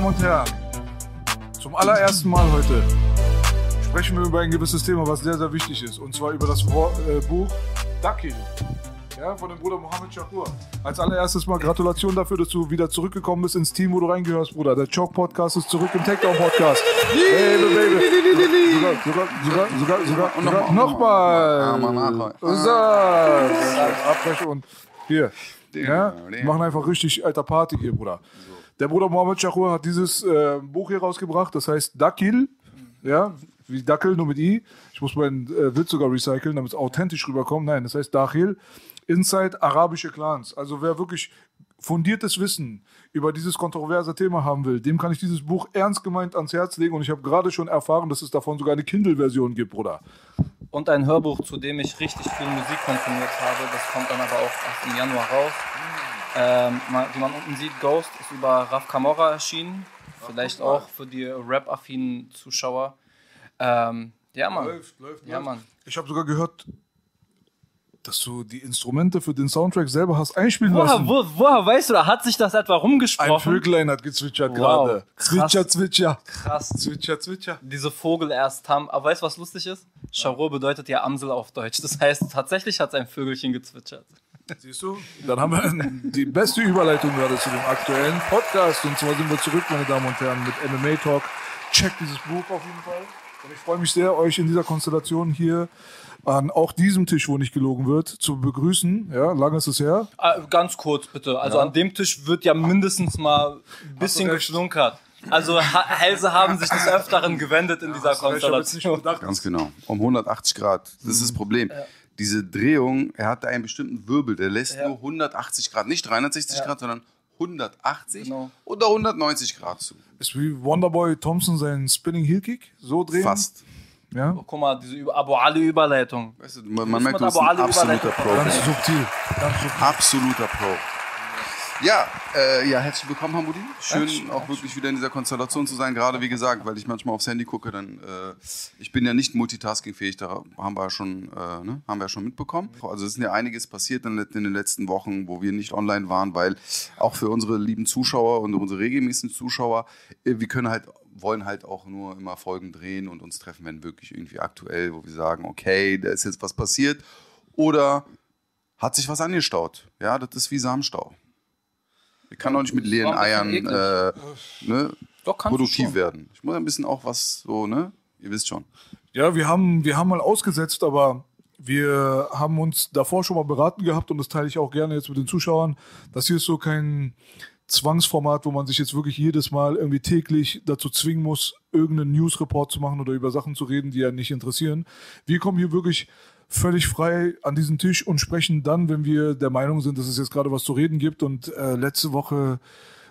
Damen und Herren, zum allerersten Mal heute sprechen wir über ein gewisses Thema, was sehr, sehr wichtig ist. Und zwar über das äh, Buch Dakil ja, von dem Bruder Mohammed Shakur. Als allererstes mal Gratulation dafür, dass du wieder zurückgekommen bist ins Team, wo du reingehörst, Bruder. Der Choke Podcast ist zurück im Takedown Podcast. Baby, baby. Sogar, sogar, sogar, sogar, sogar, nochmal. So. Abbrechen und hier. Ja, machen einfach richtig alter Party hier, Bruder. Der Bruder Mohammed Shakur hat dieses äh, Buch hier rausgebracht, das heißt Dakil, ja, wie Dackel, nur mit I. Ich muss meinen äh, Witz sogar recyceln, damit es authentisch rüberkommt. Nein, das heißt Dachil, Inside arabische Clans. Also wer wirklich fundiertes Wissen über dieses kontroverse Thema haben will, dem kann ich dieses Buch ernst gemeint ans Herz legen und ich habe gerade schon erfahren, dass es davon sogar eine Kindle-Version gibt, Bruder. Und ein Hörbuch, zu dem ich richtig viel Musik konsumiert habe. Das kommt dann aber auch im Januar raus. Ähm, wie man unten sieht, Ghost ist über Raf Kamora erschienen. Vielleicht auch für die Rap-affinen Zuschauer. Ähm, ja, Mann. läuft, Ja, Mann. Ich habe sogar gehört, dass du die Instrumente für den Soundtrack selber hast einspielen Woher, lassen. wo, woher weißt du, da hat sich das etwa Ein rumgesprochen? Vögelein hat gezwitschert Wow, gerade. krass. Zwitscher, zwitscher. Krass. Zwitscher, zwitscher. Diese Vogel erst haben. Aber weißt du, was lustig ist? Charot bedeutet ja Amsel auf Deutsch. Das heißt, tatsächlich hat ein Vögelchen gezwitschert. Siehst du? Dann haben wir die beste Überleitung gerade zu dem aktuellen Podcast. Und zwar sind wir zurück, meine Damen und Herren, mit MMA Talk. Checkt dieses Buch auf jeden Fall. Und ich freue mich sehr, euch in dieser Konstellation hier an auch diesem Tisch, wo nicht gelogen wird, zu begrüßen. Ja, lange ist es her. Äh, ganz kurz bitte. Also an dem Tisch wird ja mindestens mal ein bisschen geschlunkert. Also Hälse haben sich des Öfteren gewendet in dieser jetzt nicht Konstellation. Ganz genau. Um 180 Grad. Das ist das Problem. Diese Drehung, er hat einen bestimmten Wirbel, der lässt Ja. nur 180 Grad, nicht 360 Grad, sondern 180 Genau. oder 190 Grad zu. ist wie Wonderboy Thompson seinen Spinning Heel Kick so drehen. Fast. Ja, Guck mal, diese Abu Ali Überleitung. Weißt du, man, man merkt, du bist ein absoluter Pro. ganz subtil. Ganz subtil. Absoluter Pro. Ja, äh, ja, herzlich willkommen, Hamudi. Schön auch wirklich wieder in dieser Konstellation zu sein. Gerade wie gesagt, weil ich manchmal aufs Handy gucke, dann äh, ich bin ja nicht multitaskingfähig. Da haben wir ja schon, äh, ne, haben wir ja schon mitbekommen. Also es ist ja einiges passiert in, in den letzten Wochen, wo wir nicht online waren, weil auch für unsere lieben Zuschauer und unsere regelmäßigen Zuschauer, äh, wir können halt wollen halt auch nur immer Folgen drehen und uns treffen, wenn wirklich irgendwie aktuell, wo wir sagen, okay, da ist jetzt was passiert oder hat sich was angestaut. Ja, das ist wie Samenstau. Ich kann auch nicht mit leeren Eiern äh, ne, Doch, produktiv werden. Ich muss ein bisschen auch was so, ne? Ihr wisst schon. Ja, wir haben, wir haben mal ausgesetzt, aber wir haben uns davor schon mal beraten gehabt und das teile ich auch gerne jetzt mit den Zuschauern. Das hier ist so kein Zwangsformat, wo man sich jetzt wirklich jedes Mal irgendwie täglich dazu zwingen muss, irgendeinen Newsreport zu machen oder über Sachen zu reden, die ja nicht interessieren. Wir kommen hier wirklich völlig frei an diesen Tisch und sprechen dann, wenn wir der Meinung sind, dass es jetzt gerade was zu reden gibt. Und äh, letzte Woche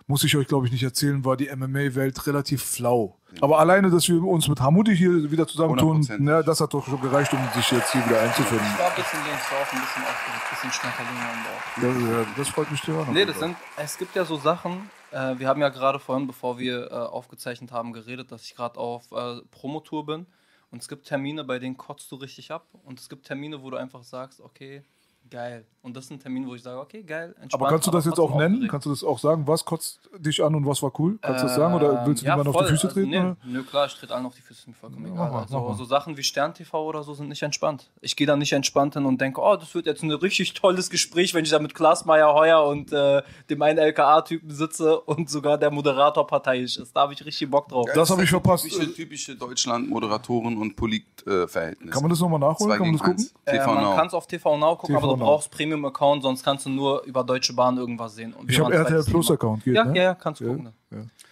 muss ich euch, glaube ich, nicht erzählen, war die MMA-Welt relativ flau. Aber alleine, dass wir uns mit Hamudi hier wieder zusammentun, 100%. ne, das hat doch schon gereicht, um sich jetzt hier wieder einzufinden. Ich war ein bisschen links drauf, ein bisschen aufgeregt, ein bisschen Schnackerling am Bauch. Das, ja, das freut mich hören. Nee, das sind, es gibt ja so Sachen, äh, wir haben ja gerade vorhin, bevor wir äh, aufgezeichnet haben, geredet, dass ich gerade auf äh, Promotour bin. Und es gibt Termine, bei denen kotzt du richtig ab. Und es gibt Termine, wo du einfach sagst, okay, geil. Und das sind Termine, wo ich sage, okay, geil, entspannt. aber kannst du das jetzt auch nennen? aufgeregt. Kannst du das auch sagen? Was kotzt dich an und was war cool? Kannst du das sagen? Oder willst du Ähm, ja, niemanden auf die Füße Also, treten? nee, oder? nö, klar, ich trete allen auf die Füße, ist mir vollkommen Ja, egal. mal, also, so Sachen wie Stern TV oder so sind nicht entspannt. Ich gehe da nicht entspannt hin und denke, oh, das wird jetzt ein richtig tolles Gespräch, wenn ich da mit Klaas Meyer Heuer und äh, dem einen LKA-Typen sitze und sogar der Moderator parteiisch ist. Da habe ich richtig Bock drauf. Das habe ich verpasst. Typische, typische Deutschland-Moderatoren- und Polit-Verhältnisse. Kann man das nochmal nachholen? Zwei Kann man das gucken? eins. Äh, TV man Now. kann es auf TV Now gucken, TV aber Genau. brauchst Premium-Account, sonst kannst du nur über Deutsche Bahn irgendwas sehen. Ich habe RTL zweites Plus Thema. Account, geht, Ja, ne? ja, ja, kannst du gucken.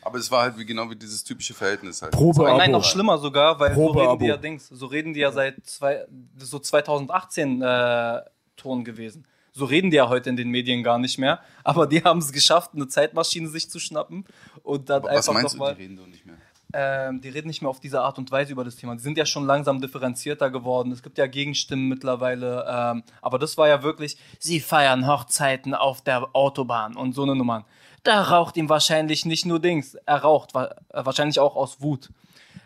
Aber es war halt wie, genau wie dieses typische Verhältnis halt. Probe Aber nein, Abo. noch schlimmer sogar, weil so reden die ja Dings, so reden die ja seit zwei, so 2018 äh, Ton gewesen. So reden die ja heute in den Medien gar nicht mehr. Aber die haben es geschafft, eine Zeitmaschine sich zu schnappen und dann Aber Was einfach meinst du, nochmal. die reden doch nicht mehr? Ähm, die reden nicht mehr auf diese Art und Weise über das Thema. Die sind ja schon langsam differenzierter geworden. Es gibt ja Gegenstimmen mittlerweile. Ähm, aber das war ja wirklich, sie feiern Hochzeiten auf der Autobahn und so eine Nummer. Da raucht ihm wahrscheinlich nicht nur Dings. Er raucht wa äh, wahrscheinlich auch aus Wut.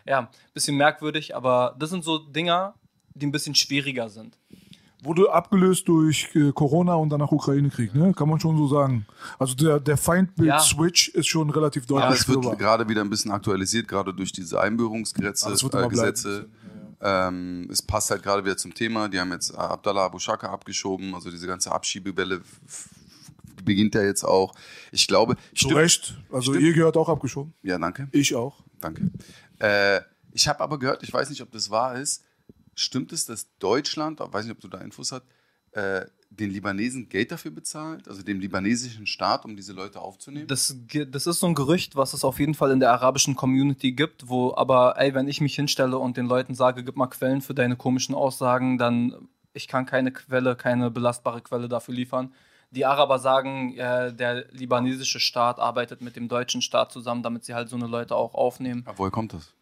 Ja, bisschen merkwürdig, aber das sind so Dinger, die ein bisschen schwieriger sind. Wurde abgelöst durch äh, Corona und danach Ukraine-Krieg, ne? Kann man schon so sagen. Also der, der Feindbild-Switch ist schon relativ deutlich es wird spürbar. gerade wieder ein bisschen aktualisiert, gerade durch diese Einbürgerungsgesetze. Äh. Gesetze. Ähm, es passt halt gerade wieder zum Thema. Die haben jetzt Abdallah Abu Shaka abgeschoben, also diese ganze Abschiebewelle beginnt ja jetzt auch. Ich glaube, Zu stimmt- Recht. Also Stimmt. ihr gehört auch abgeschoben. Ja, danke. Ich auch. Danke. Äh, ich habe aber gehört, ich weiß nicht, ob das wahr ist. Stimmt es, dass Deutschland, ich weiß nicht, ob du da Infos hast, äh, den Libanesen Geld dafür bezahlt, also dem libanesischen Staat, um diese Leute aufzunehmen? Das, das ist so ein Gerücht, was es auf jeden Fall in der arabischen Community gibt, wo aber, ey, wenn ich mich hinstelle und den Leuten sage, gib mal Quellen für deine komischen Aussagen, dann ich kann keine Quelle, keine belastbare Quelle dafür liefern. Die Araber sagen, äh, der libanesische Staat arbeitet mit dem deutschen Staat zusammen, damit sie halt so eine Leute auch aufnehmen. Aber woher kommt das?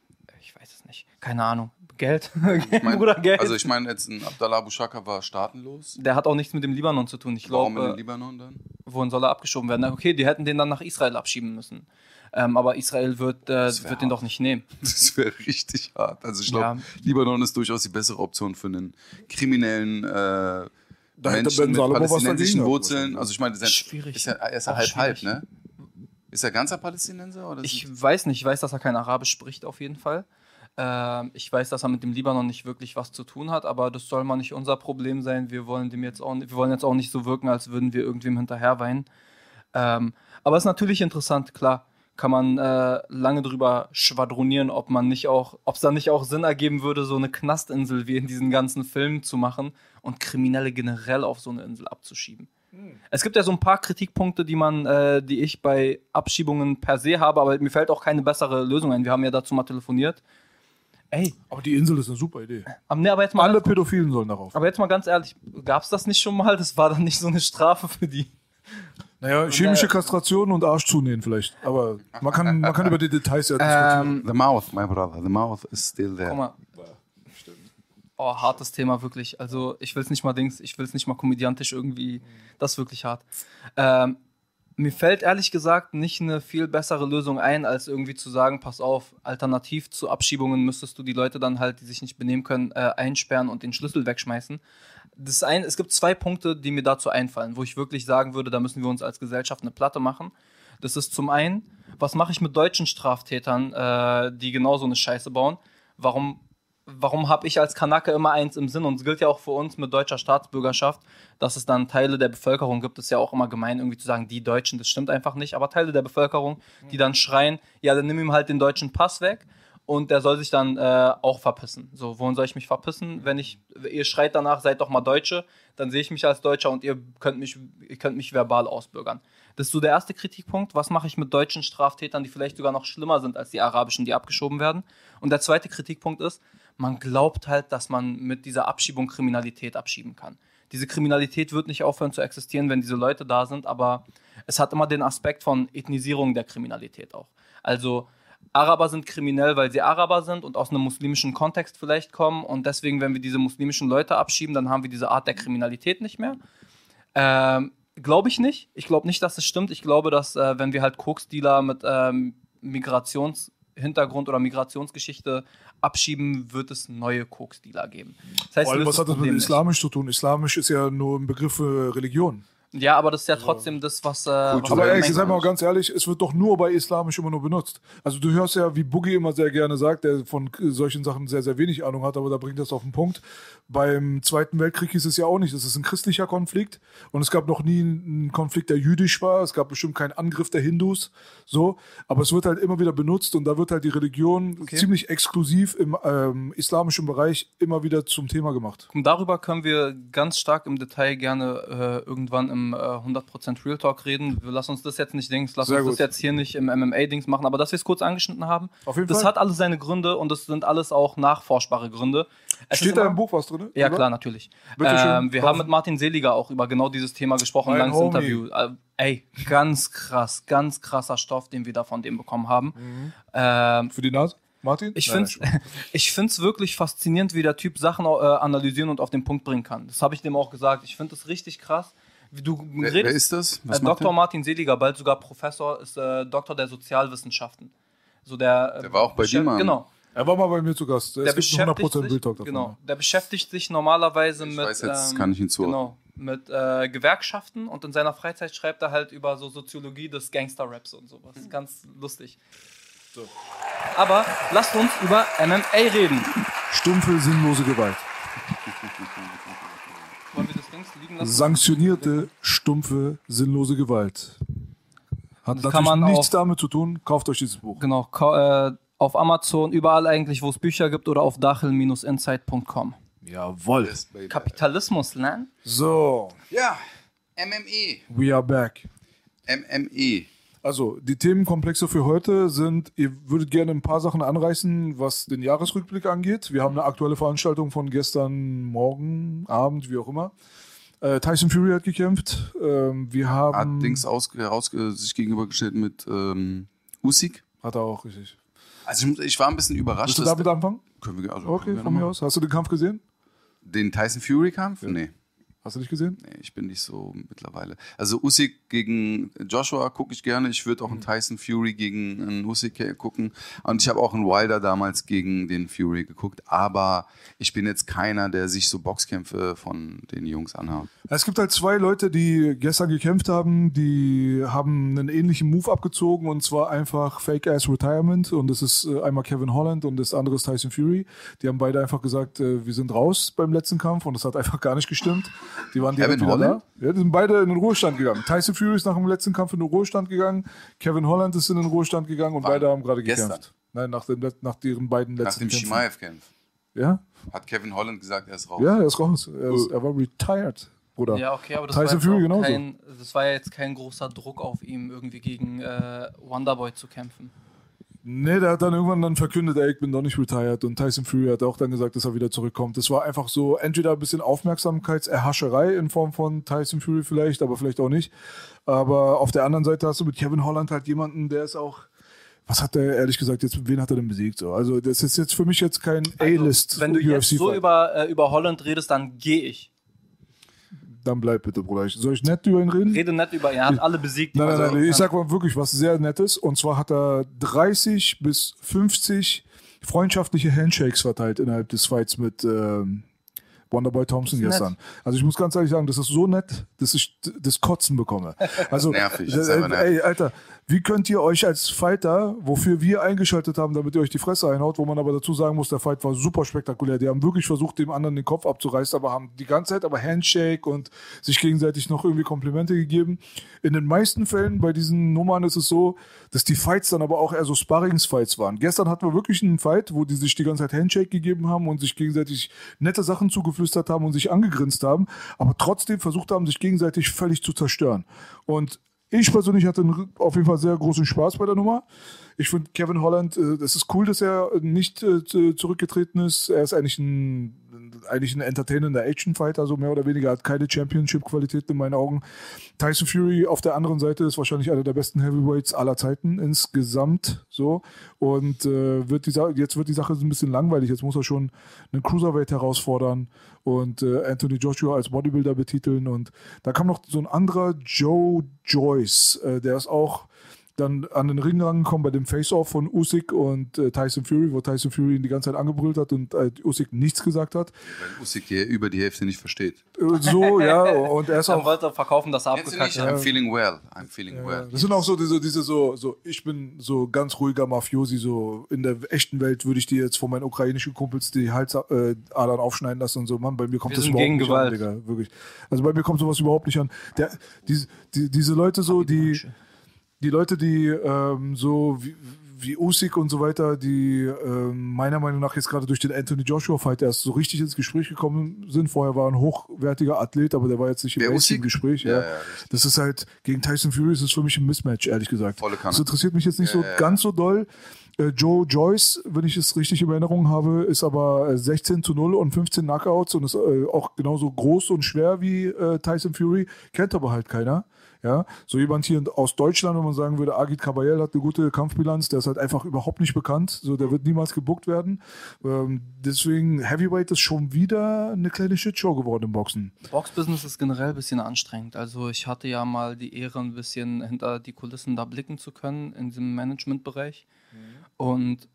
Ich weiß es nicht. Keine Ahnung. Geld? Ich mein, Bruder, Geld. Also ich meine, jetzt ein Abdallah Abu Shaka war staatenlos. der hat auch nichts mit dem Libanon zu tun. Ich Warum in glaube, den Libanon dann? wohin soll er abgeschoben werden? Okay, die hätten den dann nach Israel abschieben müssen. Ähm, aber Israel wird, äh, wird den doch nicht nehmen. Das wäre richtig hart. Also ich glaube, Ja. Libanon ist durchaus die bessere Option für einen kriminellen äh, Menschen Ben mit palästinensischen Wurzeln. Also ich meine, das ist ja- Schwierig. Ist ja, er ist ja Auch halb halb, schwierig. ne? Ist er ganzer Palästinenser? Oder Ich weiß nicht, ich weiß, dass er kein Arabisch spricht auf jeden Fall. Ähm, ich weiß, dass er mit dem Libanon nicht wirklich was zu tun hat, aber das soll mal nicht unser Problem sein. Wir wollen dem jetzt auch, nicht- wir wollen jetzt auch nicht so wirken, als würden wir irgendwem hinterherweinen. Ähm, aber es ist natürlich interessant, klar, kann man äh, lange drüber schwadronieren, ob man nicht auch, ob es da nicht auch Sinn ergeben würde, so eine Knastinsel wie in diesen ganzen Filmen zu machen und Kriminelle generell auf so eine Insel abzuschieben. Es gibt ja so ein paar Kritikpunkte, die man, äh, die ich bei Abschiebungen per se habe, aber mir fällt auch keine bessere Lösung ein. Wir haben ja dazu mal telefoniert. Ey, Aber die Insel ist eine super Idee. aber, nee, aber jetzt mal, Alle Pädophilen sollen darauf. aber jetzt mal ganz ehrlich, gab es das nicht schon mal? Das war dann nicht so eine Strafe für die. Naja, chemische Kastration und Arsch zunähen vielleicht. Aber man kann, man kann über die Details ja diskutieren. The mouth, my brother. The mouth is still there. Guck mal. Oh, hartes Thema, wirklich. Also, ich will es nicht mal Dings, ich will es nicht mal komödiantisch irgendwie. Das ist wirklich hart. Ähm, mir fällt ehrlich gesagt nicht eine viel bessere Lösung ein, als irgendwie zu sagen, pass auf, alternativ zu Abschiebungen müsstest du die Leute dann halt, die sich nicht benehmen können, äh, einsperren und den Schlüssel wegschmeißen. Das ein, es gibt zwei Punkte, die mir dazu einfallen, wo ich wirklich sagen würde, da müssen wir uns als Gesellschaft eine Platte machen. Das ist zum einen, was mache ich mit deutschen Straftätern, äh, die genau so eine Scheiße bauen? Warum, warum habe ich als Kanake immer eins im Sinn? Und es gilt ja auch für uns mit deutscher Staatsbürgerschaft, dass es dann Teile der Bevölkerung gibt. Es ist ja auch immer gemein, irgendwie zu sagen, die Deutschen, das stimmt einfach nicht. Aber Teile der Bevölkerung, die dann schreien, ja, dann nimm ihm halt den deutschen Pass weg. Und der soll sich dann äh, auch verpissen. So, wohin soll ich mich verpissen? Wenn ich, ihr schreit danach, seid doch mal Deutsche, dann sehe ich mich als Deutscher und ihr könnt mich, ihr könnt mich verbal ausbürgern. Das ist so der erste Kritikpunkt. Was mache ich mit deutschen Straftätern, die vielleicht sogar noch schlimmer sind als die arabischen, die abgeschoben werden? Und der zweite Kritikpunkt ist, man glaubt halt, dass man mit dieser Abschiebung Kriminalität abschieben kann. Diese Kriminalität wird nicht aufhören zu existieren, wenn diese Leute da sind, aber es hat immer den Aspekt von Ethnisierung der Kriminalität auch. Also Araber sind kriminell, weil sie Araber sind und aus einem muslimischen Kontext vielleicht kommen und deswegen, wenn wir diese muslimischen Leute abschieben, dann haben wir diese Art der Kriminalität nicht mehr. Ähm, glaube ich nicht. Ich glaube nicht, dass es stimmt. Ich glaube, dass äh, wenn wir halt Koksdealer mit ähm, Migrationshintergrund oder Migrationsgeschichte abschieben, wird es neue Koksdealer geben. Das heißt, Vor allem, was hat das mit Problem nicht. Islamisch zu tun? Islamisch ist ja nur ein Begriff für Religion. Ja, aber das ist ja trotzdem das, was. Äh, was Aber ey, sag mal ganz ehrlich, es wird doch nur bei Islamisch immer nur benutzt. Also du hörst ja, wie Boogie immer sehr gerne sagt, der von solchen Sachen sehr, sehr wenig Ahnung hat, aber da bringt das auf den Punkt. Beim Zweiten Weltkrieg hieß es ja auch nicht, es ist ein christlicher Konflikt und es gab noch nie einen Konflikt, der jüdisch war. Es gab bestimmt keinen Angriff der Hindus, so. Aber es wird halt immer wieder benutzt und da wird halt die Religion ziemlich exklusiv im ähm, islamischen Bereich immer wieder zum Thema gemacht. Und darüber können wir ganz stark im Detail gerne äh, irgendwann im äh, 100% Real Talk reden. Lassen uns das jetzt nicht Dings, lass Sehr uns das gut. jetzt hier nicht im MMA-Dings machen, aber dass wir es kurz angeschnitten haben, Auf jeden das Fall. hat alles seine Gründe und das sind alles auch nachforschbare Gründe. Es Steht da immer- im Buch was drin? Ja, oder? klar, natürlich. Ähm, wir haben mit Martin Seliger auch über genau dieses Thema gesprochen, Mein langes Homie. Interview. Äh, ey, ganz krass, ganz krasser Stoff, den wir da von dem bekommen haben. Ähm, Für die Nase? Martin? ich finde es wirklich faszinierend, wie der Typ Sachen äh, analysieren und auf den Punkt bringen kann. Das habe ich dem auch gesagt. Ich finde es richtig krass. Wie du Wer, redest, wer ist das? Was äh, macht Dr. der? Martin Seliger, bald sogar Professor, ist äh, Doktor der Sozialwissenschaften. So der, äh, Der war auch bei dir beschäft- mal. Genau. Er war mal bei mir zu Gast. Der es beschäftigt 100% sich, davon. genau, der beschäftigt sich normalerweise Ich mit weiß jetzt, ähm, kann ich ihn genau, mit äh, Gewerkschaften und in seiner Freizeit schreibt er halt über so Soziologie des Gangster-Raps und sowas. Mhm. Ganz lustig. Aber lasst uns über MMA reden. Stumpfe, sinnlose Gewalt. Wollen wir das Dings liegen lassen? Sanktionierte, stumpfe, sinnlose Gewalt. Hat Das natürlich kann man nichts auch- damit zu tun. Kauft euch dieses Buch. Genau, äh, auf Amazon, überall eigentlich, wo es Bücher gibt oder auf dachel-insight.com. Jawohl. Yes. Kapitalismus lernen? So, Ja, MME. we are back. MME. Also, die Themenkomplexe für heute sind, ihr würdet gerne ein paar Sachen anreißen, was den Jahresrückblick angeht. Wir haben eine aktuelle Veranstaltung von gestern Morgen, Abend, wie auch immer. Äh, Tyson Fury hat gekämpft. Ähm, wir haben. Hat Dings aus, heraus, sich gegenübergestellt mit ähm, Usyk. Hat er auch, richtig. Also ich, ich war ein bisschen überrascht. Willst du damit anfangen? können wir, also Okay, von mir aus. Hast du den Kampf gesehen? Den Tyson Fury Kampf? Nee. Hast du nicht gesehen? Nee, ich bin nicht so mittlerweile. Also Usyk gegen Joshua gucke ich gerne. Ich würde auch einen Tyson Fury gegen einen Usyk gucken. Und ich habe auch einen Wilder damals gegen den Fury geguckt. Aber ich bin jetzt keiner, der sich so Boxkämpfe von den Jungs anhaut. Es gibt halt zwei Leute, die gestern gekämpft haben, die haben einen ähnlichen Move abgezogen und zwar einfach Fake-Ass Retirement und das ist äh, einmal Kevin Holland und das andere ist Tyson Fury. Die haben beide einfach gesagt, äh, wir sind raus beim letzten Kampf und das hat einfach gar nicht gestimmt. Die waren direkt Kevin wieder Holland? da. Ja, die sind beide in den Ruhestand gegangen. Tyson Fury ist nach dem letzten Kampf in den Ruhestand gegangen, Kevin Holland ist in den Ruhestand gegangen und Wann? beide haben gerade Gestern? gekämpft. Nein, nach, dem, nach deren beiden Nach letzten dem Kämpfen. Shimaev-Kampf Ja? hat Kevin Holland gesagt, er ist raus. ja, er ist raus. Er, ist, er war retired, Bruder. Ja, okay, aber das Tyson war, kein, das war ja jetzt kein großer Druck auf ihm, irgendwie gegen äh, Wonderboy zu kämpfen. Nee, der hat dann irgendwann dann verkündet, ey, ich bin doch nicht retired. Und Tyson Fury hat auch dann gesagt, dass er wieder zurückkommt. Das war einfach so entweder ein bisschen Aufmerksamkeitserhascherei in Form von Tyson Fury vielleicht, aber vielleicht auch nicht. Aber auf der anderen Seite hast du mit Kevin Holland halt jemanden, der ist auch. Was hat der ehrlich gesagt jetzt? Wen hat er denn besiegt? So, also das ist jetzt für mich jetzt kein A-List. Also, Wenn du jetzt so über, äh, über Holland redest, dann gehe ich. Dann bleib bitte, Bruder. Soll ich nett über ihn reden? Rede nicht über ihn, er hat alle besiegt. Nein, nein, Also, nein, ich sag mal wirklich was sehr Nettes. Und zwar hat er 30 bis 50 freundschaftliche Handshakes verteilt innerhalb des Fights mit ähm, Wonderboy Thompson gestern. Also ich muss ganz ehrlich sagen, das ist so nett, dass ich das Kotzen bekomme. Also, Nervig, äh, nervig. ey, Alter, wie könnt ihr euch als Fighter, wofür wir eingeschaltet haben, damit ihr euch die Fresse einhaut, wo man aber dazu sagen muss, der Fight war super spektakulär. Die haben wirklich versucht, dem anderen den Kopf abzureißen, aber haben die ganze Zeit aber Handshake und sich gegenseitig noch irgendwie Komplimente gegeben. In den meisten Fällen bei diesen Nummern ist es so, dass die Fights dann aber auch eher so Sparringsfights waren. Gestern hatten wir wirklich einen Fight, wo die sich die ganze Zeit Handshake gegeben haben und sich gegenseitig nette Sachen zugeflüstert haben und sich angegrinst haben, aber trotzdem versucht haben, sich gegenseitig völlig zu zerstören. Und ich persönlich hatte auf jeden Fall sehr großen Spaß bei der Nummer. Ich finde Kevin Holland, äh, das ist cool, dass er nicht äh, zu- zurückgetreten ist. Er ist eigentlich ein, eigentlich ein entertainender Action-Fighter, so mehr oder weniger, hat keine Championship-Qualitäten in meinen Augen. Tyson Fury auf der anderen Seite ist wahrscheinlich einer der besten Heavyweights aller Zeiten insgesamt, so. Und äh, wird die, jetzt wird die Sache ein bisschen langweilig. Jetzt muss er schon einen Cruiserweight herausfordern und äh, Anthony Joshua als Bodybuilder betiteln. Und da kam noch so ein anderer Joe Joyce, äh, der ist auch dann an den Ring rangekommen bei dem Face-Off von Usyk und äh, Tyson Fury, wo Tyson Fury ihn die ganze Zeit angebrüllt hat und äh, Usyk nichts gesagt hat. Weil Usyk hier über die Hälfte nicht versteht. Äh, So, ja, und er ist Dann auch wollte er verkaufen, dass er abgekackt hat. I'm feeling well. I'm feeling Ja, well. Das sind auch so diese, diese so, so, ich bin so ganz ruhiger Mafiosi, so in der echten Welt würde ich dir jetzt von meinen ukrainischen Kumpels die Halsadern aufschneiden lassen und so. Mann, bei mir kommt Wir das überhaupt gegen nicht Gewalt. an, Digga, wirklich. Also bei mir kommt sowas überhaupt nicht an. Der, die, die, diese Leute so, die, die Leute, die ähm, so wie, wie Usyk und so weiter, die ähm, meiner Meinung nach jetzt gerade durch den Anthony Joshua Fight erst so richtig ins Gespräch gekommen sind. Vorher war ein hochwertiger Athlet, aber der war jetzt nicht im Usyk? Gespräch. Ja, Ja, ja, das ist halt gegen Tyson Fury ist es für mich ein Mismatch, ehrlich gesagt. Volle Kanne. Das interessiert mich jetzt nicht so ganz so doll. Äh, Joe Joyce, wenn ich es richtig in Erinnerung habe, ist aber äh, 16 zu 0 und 15 Knockouts und ist äh, auch genauso groß und schwer wie äh, Tyson Fury, kennt aber halt keiner. Ja, so jemand hier aus Deutschland, wenn man sagen würde, Agit Kabayel hat eine gute Kampfbilanz, der ist halt einfach überhaupt nicht bekannt, so der wird niemals gebuckt werden. Ähm, deswegen Heavyweight ist schon wieder eine kleine Shitshow geworden im Boxen. Boxbusiness ist generell ein bisschen anstrengend. Also ich hatte ja mal die Ehre, ein bisschen hinter die Kulissen da blicken zu können in diesem Managementbereich. Und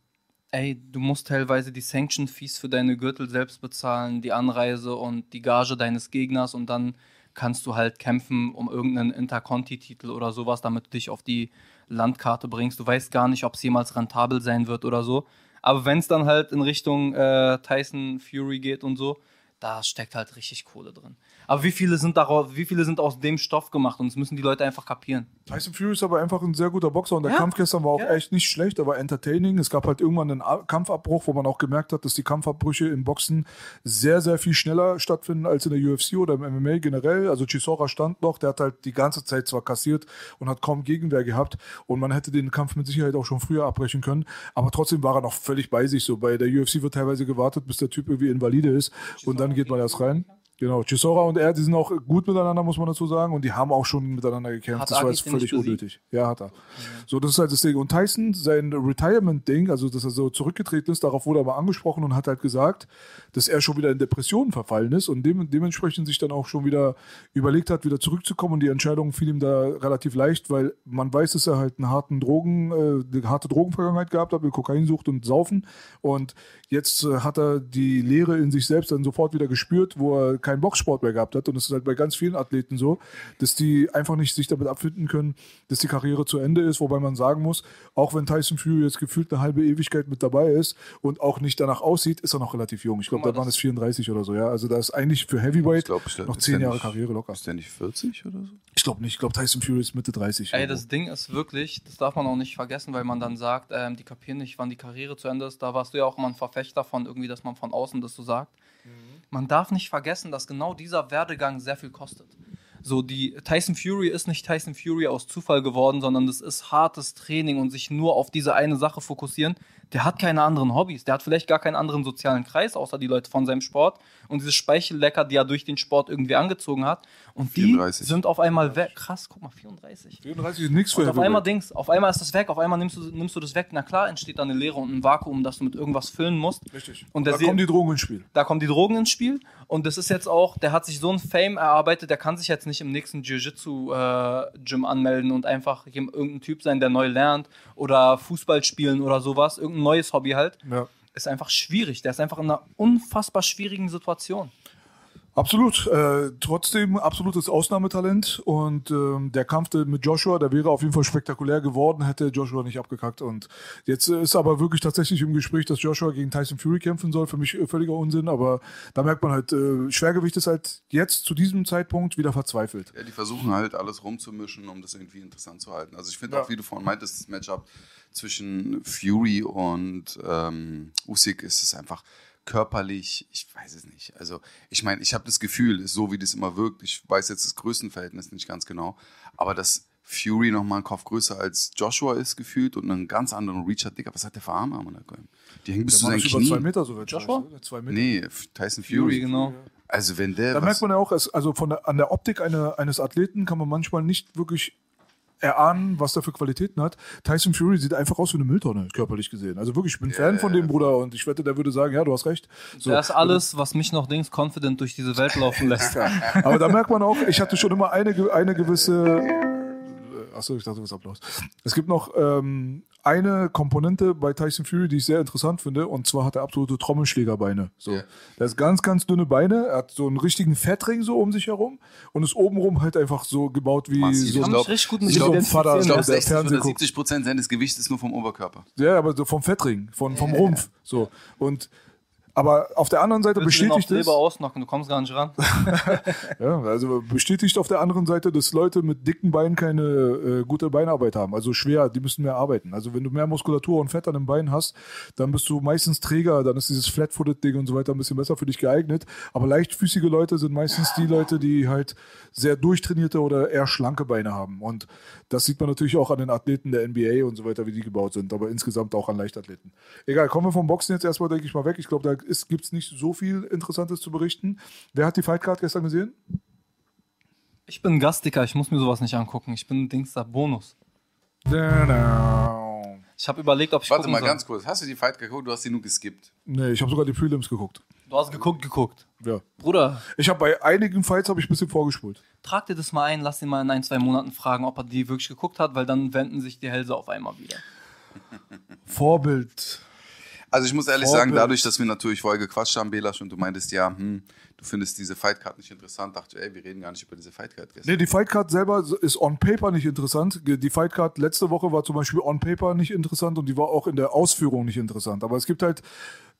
ey, du musst teilweise die Sanction Fees für deine Gürtel selbst bezahlen, die Anreise und die Gage deines Gegners und dann kannst du halt kämpfen um irgendeinen Interconti-Titel oder sowas, damit du dich auf die Landkarte bringst. Du weißt gar nicht, ob es jemals rentabel sein wird oder so. Aber wenn es dann halt in Richtung äh, Tyson Fury geht und so, da steckt halt richtig Kohle drin. Aber wie viele sind daraus, wie viele sind aus dem Stoff gemacht und das müssen die Leute einfach kapieren. Tyson Fury ist aber einfach ein sehr guter Boxer und der Ja. Kampf gestern war auch Ja. echt nicht schlecht, aber entertaining. Es gab halt irgendwann einen A- Kampfabbruch, wo man auch gemerkt hat, dass die Kampfabbrüche im Boxen sehr, sehr viel schneller stattfinden als in der UFC oder im MMA generell. Also Chisora stand noch, der hat halt die ganze Zeit zwar kassiert und hat kaum Gegenwehr gehabt und man hätte den Kampf mit Sicherheit auch schon früher abbrechen können, aber trotzdem war er noch völlig bei sich. So bei der UFC wird teilweise gewartet, bis der Typ irgendwie invalide ist und dann geht man erst rein. Genau, Chisora und er, die sind auch gut miteinander, muss man dazu sagen. Und die haben auch schon miteinander gekämpft. Hat das war jetzt völlig unnötig. Ja, hat er. So, das ist halt das Ding. Und Tyson, sein Retirement-Ding, also dass er so zurückgetreten ist, darauf wurde er mal angesprochen und hat halt gesagt, dass er schon wieder in Depressionen verfallen ist und dem, dementsprechend sich dann auch schon wieder überlegt hat, wieder zurückzukommen. Und die Entscheidung fiel ihm da relativ leicht, weil man weiß, dass er halt einen harten Drogen, äh, eine harte Drogenvergangenheit gehabt hat mit Kokainsucht und Saufen. Und jetzt äh, hat er die Leere in sich selbst dann sofort wieder gespürt, wo er keinen Boxsport mehr gehabt hat. Und es ist halt bei ganz vielen Athleten so, dass die einfach nicht sich damit abfinden können, dass die Karriere zu Ende ist. Wobei man sagen muss, auch wenn Tyson Fury jetzt gefühlt eine halbe Ewigkeit mit dabei ist und auch nicht danach aussieht, ist er noch relativ jung. Ich glaube, da waren es 34 oder so. Ja, also da ist eigentlich für Heavyweight glaub, ich- noch ist zehn der Jahre nicht- Karriere locker. Ist der nicht 40 oder so? Ich glaube nicht. Ich glaube, Tyson Fury ist Mitte 30. Ey, irgendwo. das Ding ist wirklich, das darf man auch nicht vergessen, weil man dann sagt, ähm, die kapieren nicht, wann die Karriere zu Ende ist. Da warst du ja auch immer ein Verfechter von irgendwie, dass man von außen das so sagt. Man darf nicht vergessen, dass genau dieser Werdegang sehr viel kostet. So, die Tyson Fury ist nicht Tyson Fury aus Zufall geworden, sondern das ist hartes Training und sich nur auf diese eine Sache fokussieren. Der hat keine anderen Hobbys. Der hat vielleicht gar keinen anderen sozialen Kreis, außer die Leute von seinem Sport. Und diese Speichellecker, die er durch den Sport irgendwie angezogen hat. Und 34. die sind auf einmal weg. Krass, guck mal, 34. 34 ist nichts für Und auf einmal Dings, auf einmal ist das weg, auf einmal nimmst du, nimmst du das weg. Na klar, entsteht da eine Leere und ein Vakuum, das du mit irgendwas füllen musst. Richtig. Und der da kommen die Drogen ins Spiel. da kommen die Drogen ins Spiel. Und das ist jetzt auch, der hat sich so ein Fame erarbeitet, der kann sich jetzt nicht im nächsten Jiu-Jitsu-Gym anmelden und einfach irgendein Typ sein, der neu lernt oder Fußball spielen oder sowas, irgendein neues Hobby halt. Ja. Ist einfach schwierig. Der ist einfach in einer unfassbar schwierigen Situation. Absolut. Äh, trotzdem absolutes Ausnahmetalent. Und ähm, der Kampf mit Joshua, der wäre auf jeden Fall spektakulär geworden, hätte Joshua nicht abgekackt. Und jetzt äh, ist aber wirklich tatsächlich im Gespräch, dass Joshua gegen Tyson Fury kämpfen soll. Für mich äh, völliger Unsinn. Aber da merkt man halt, äh, Schwergewicht ist halt jetzt zu diesem Zeitpunkt wieder verzweifelt. Ja, die versuchen halt alles rumzumischen, um das irgendwie interessant zu halten. Also ich finde auch, wie du vorhin meintest, das Matchup zwischen Fury und ähm, Usyk ist es einfach körperlich, ich weiß es nicht. Also ich meine, ich habe das Gefühl, so wie das immer wirkt, ich weiß jetzt das Größenverhältnis nicht ganz genau, aber dass Fury nochmal einen Kopf größer als Joshua ist gefühlt und einen ganz anderen Reach hat. Digga, was hat der für Arme am Unterkörper? Die hängen bis Der zu seinen über zwei Knien. Meter so weit. Joshua? Zwei Meter. Nee, Tyson Fury. Fury, genau. Also wenn der Da merkt man ja auch, also von der, an der Optik eine, eines Athleten kann man manchmal nicht wirklich erahnen, was der für Qualitäten hat. Tyson Fury sieht einfach aus wie eine Mülltonne, körperlich gesehen. Also wirklich, ich bin Fan von dem Bruder und ich wette, der würde sagen, ja, du hast recht. So. Das ist alles, was mich noch Dings confident durch diese Welt laufen lässt. Aber da merkt man auch, ich hatte schon immer eine, eine gewisse Achso, ich dachte, was Applaus. Es gibt noch ähm, eine Komponente bei Tyson Fury, die ich sehr interessant finde, und zwar hat er absolute Trommelschlägerbeine. So. Ja. Er hat ganz, ganz dünne Beine, er hat so einen richtigen Fettring so um sich herum und ist obenrum halt einfach so gebaut wie Massiv. so Ich ein glaub- richtig ich glaub. Vater, Ich der glaube, 60 Fernsehen oder guckt. 70 Prozent seines Gewichts ist nur vom Oberkörper. Ja, aber so vom Fettring, von, vom Rumpf. So. Und aber auf der anderen Seite Willst du bestätigt es. Ausnocken, du kommst gar nicht ran. Ja, also bestätigt auf der anderen Seite, dass Leute mit dicken Beinen keine äh, gute Beinarbeit haben. Also schwer, die müssen mehr arbeiten. Also wenn du mehr Muskulatur und Fett an den Beinen hast, dann bist du meistens träger, dann ist dieses Flat-Footed-Ding und so weiter ein bisschen besser für dich geeignet. Aber leichtfüßige Leute sind meistens die Leute, die halt sehr durchtrainierte oder eher schlanke Beine haben. Und das sieht man natürlich auch an den Athleten der NBA und so weiter, wie die gebaut sind, aber insgesamt auch an Leichtathleten. Egal, kommen wir vom Boxen jetzt erstmal, denke ich mal, weg. Ich glaube, da gibt es nicht so viel Interessantes zu berichten. Wer hat die Fightcard gestern gesehen? Ich bin Gastiker, ich muss mir sowas nicht angucken. Ich bin Dings da Bonus. Ich habe überlegt, ob ich Warte mal soll. ganz kurz. Hast du die Fight geguckt? Du hast die nur geskippt. Nee, ich habe sogar die Prelims geguckt. Du hast geguckt, geguckt. Ja. Bruder, Ich habe bei einigen Fights habe ich ein bisschen vorgespult. trag dir das mal ein, lass ihn mal in ein, zwei Monaten fragen, ob er die wirklich geguckt hat, weil dann wenden sich die Hälse auf einmal wieder. Vorbild. Also ich muss ehrlich Vorbild. sagen, dadurch, dass wir natürlich vorher gequatscht haben, Belasch, und du meintest, ja, hm, du findest diese Fightcard nicht interessant, dachte ich, ey, wir reden gar nicht über diese Fightcard gestern. Nee, die Fightcard selber ist on paper nicht interessant. Die Fightcard letzte Woche war zum Beispiel on paper nicht interessant und die war auch in der Ausführung nicht interessant. Aber es gibt halt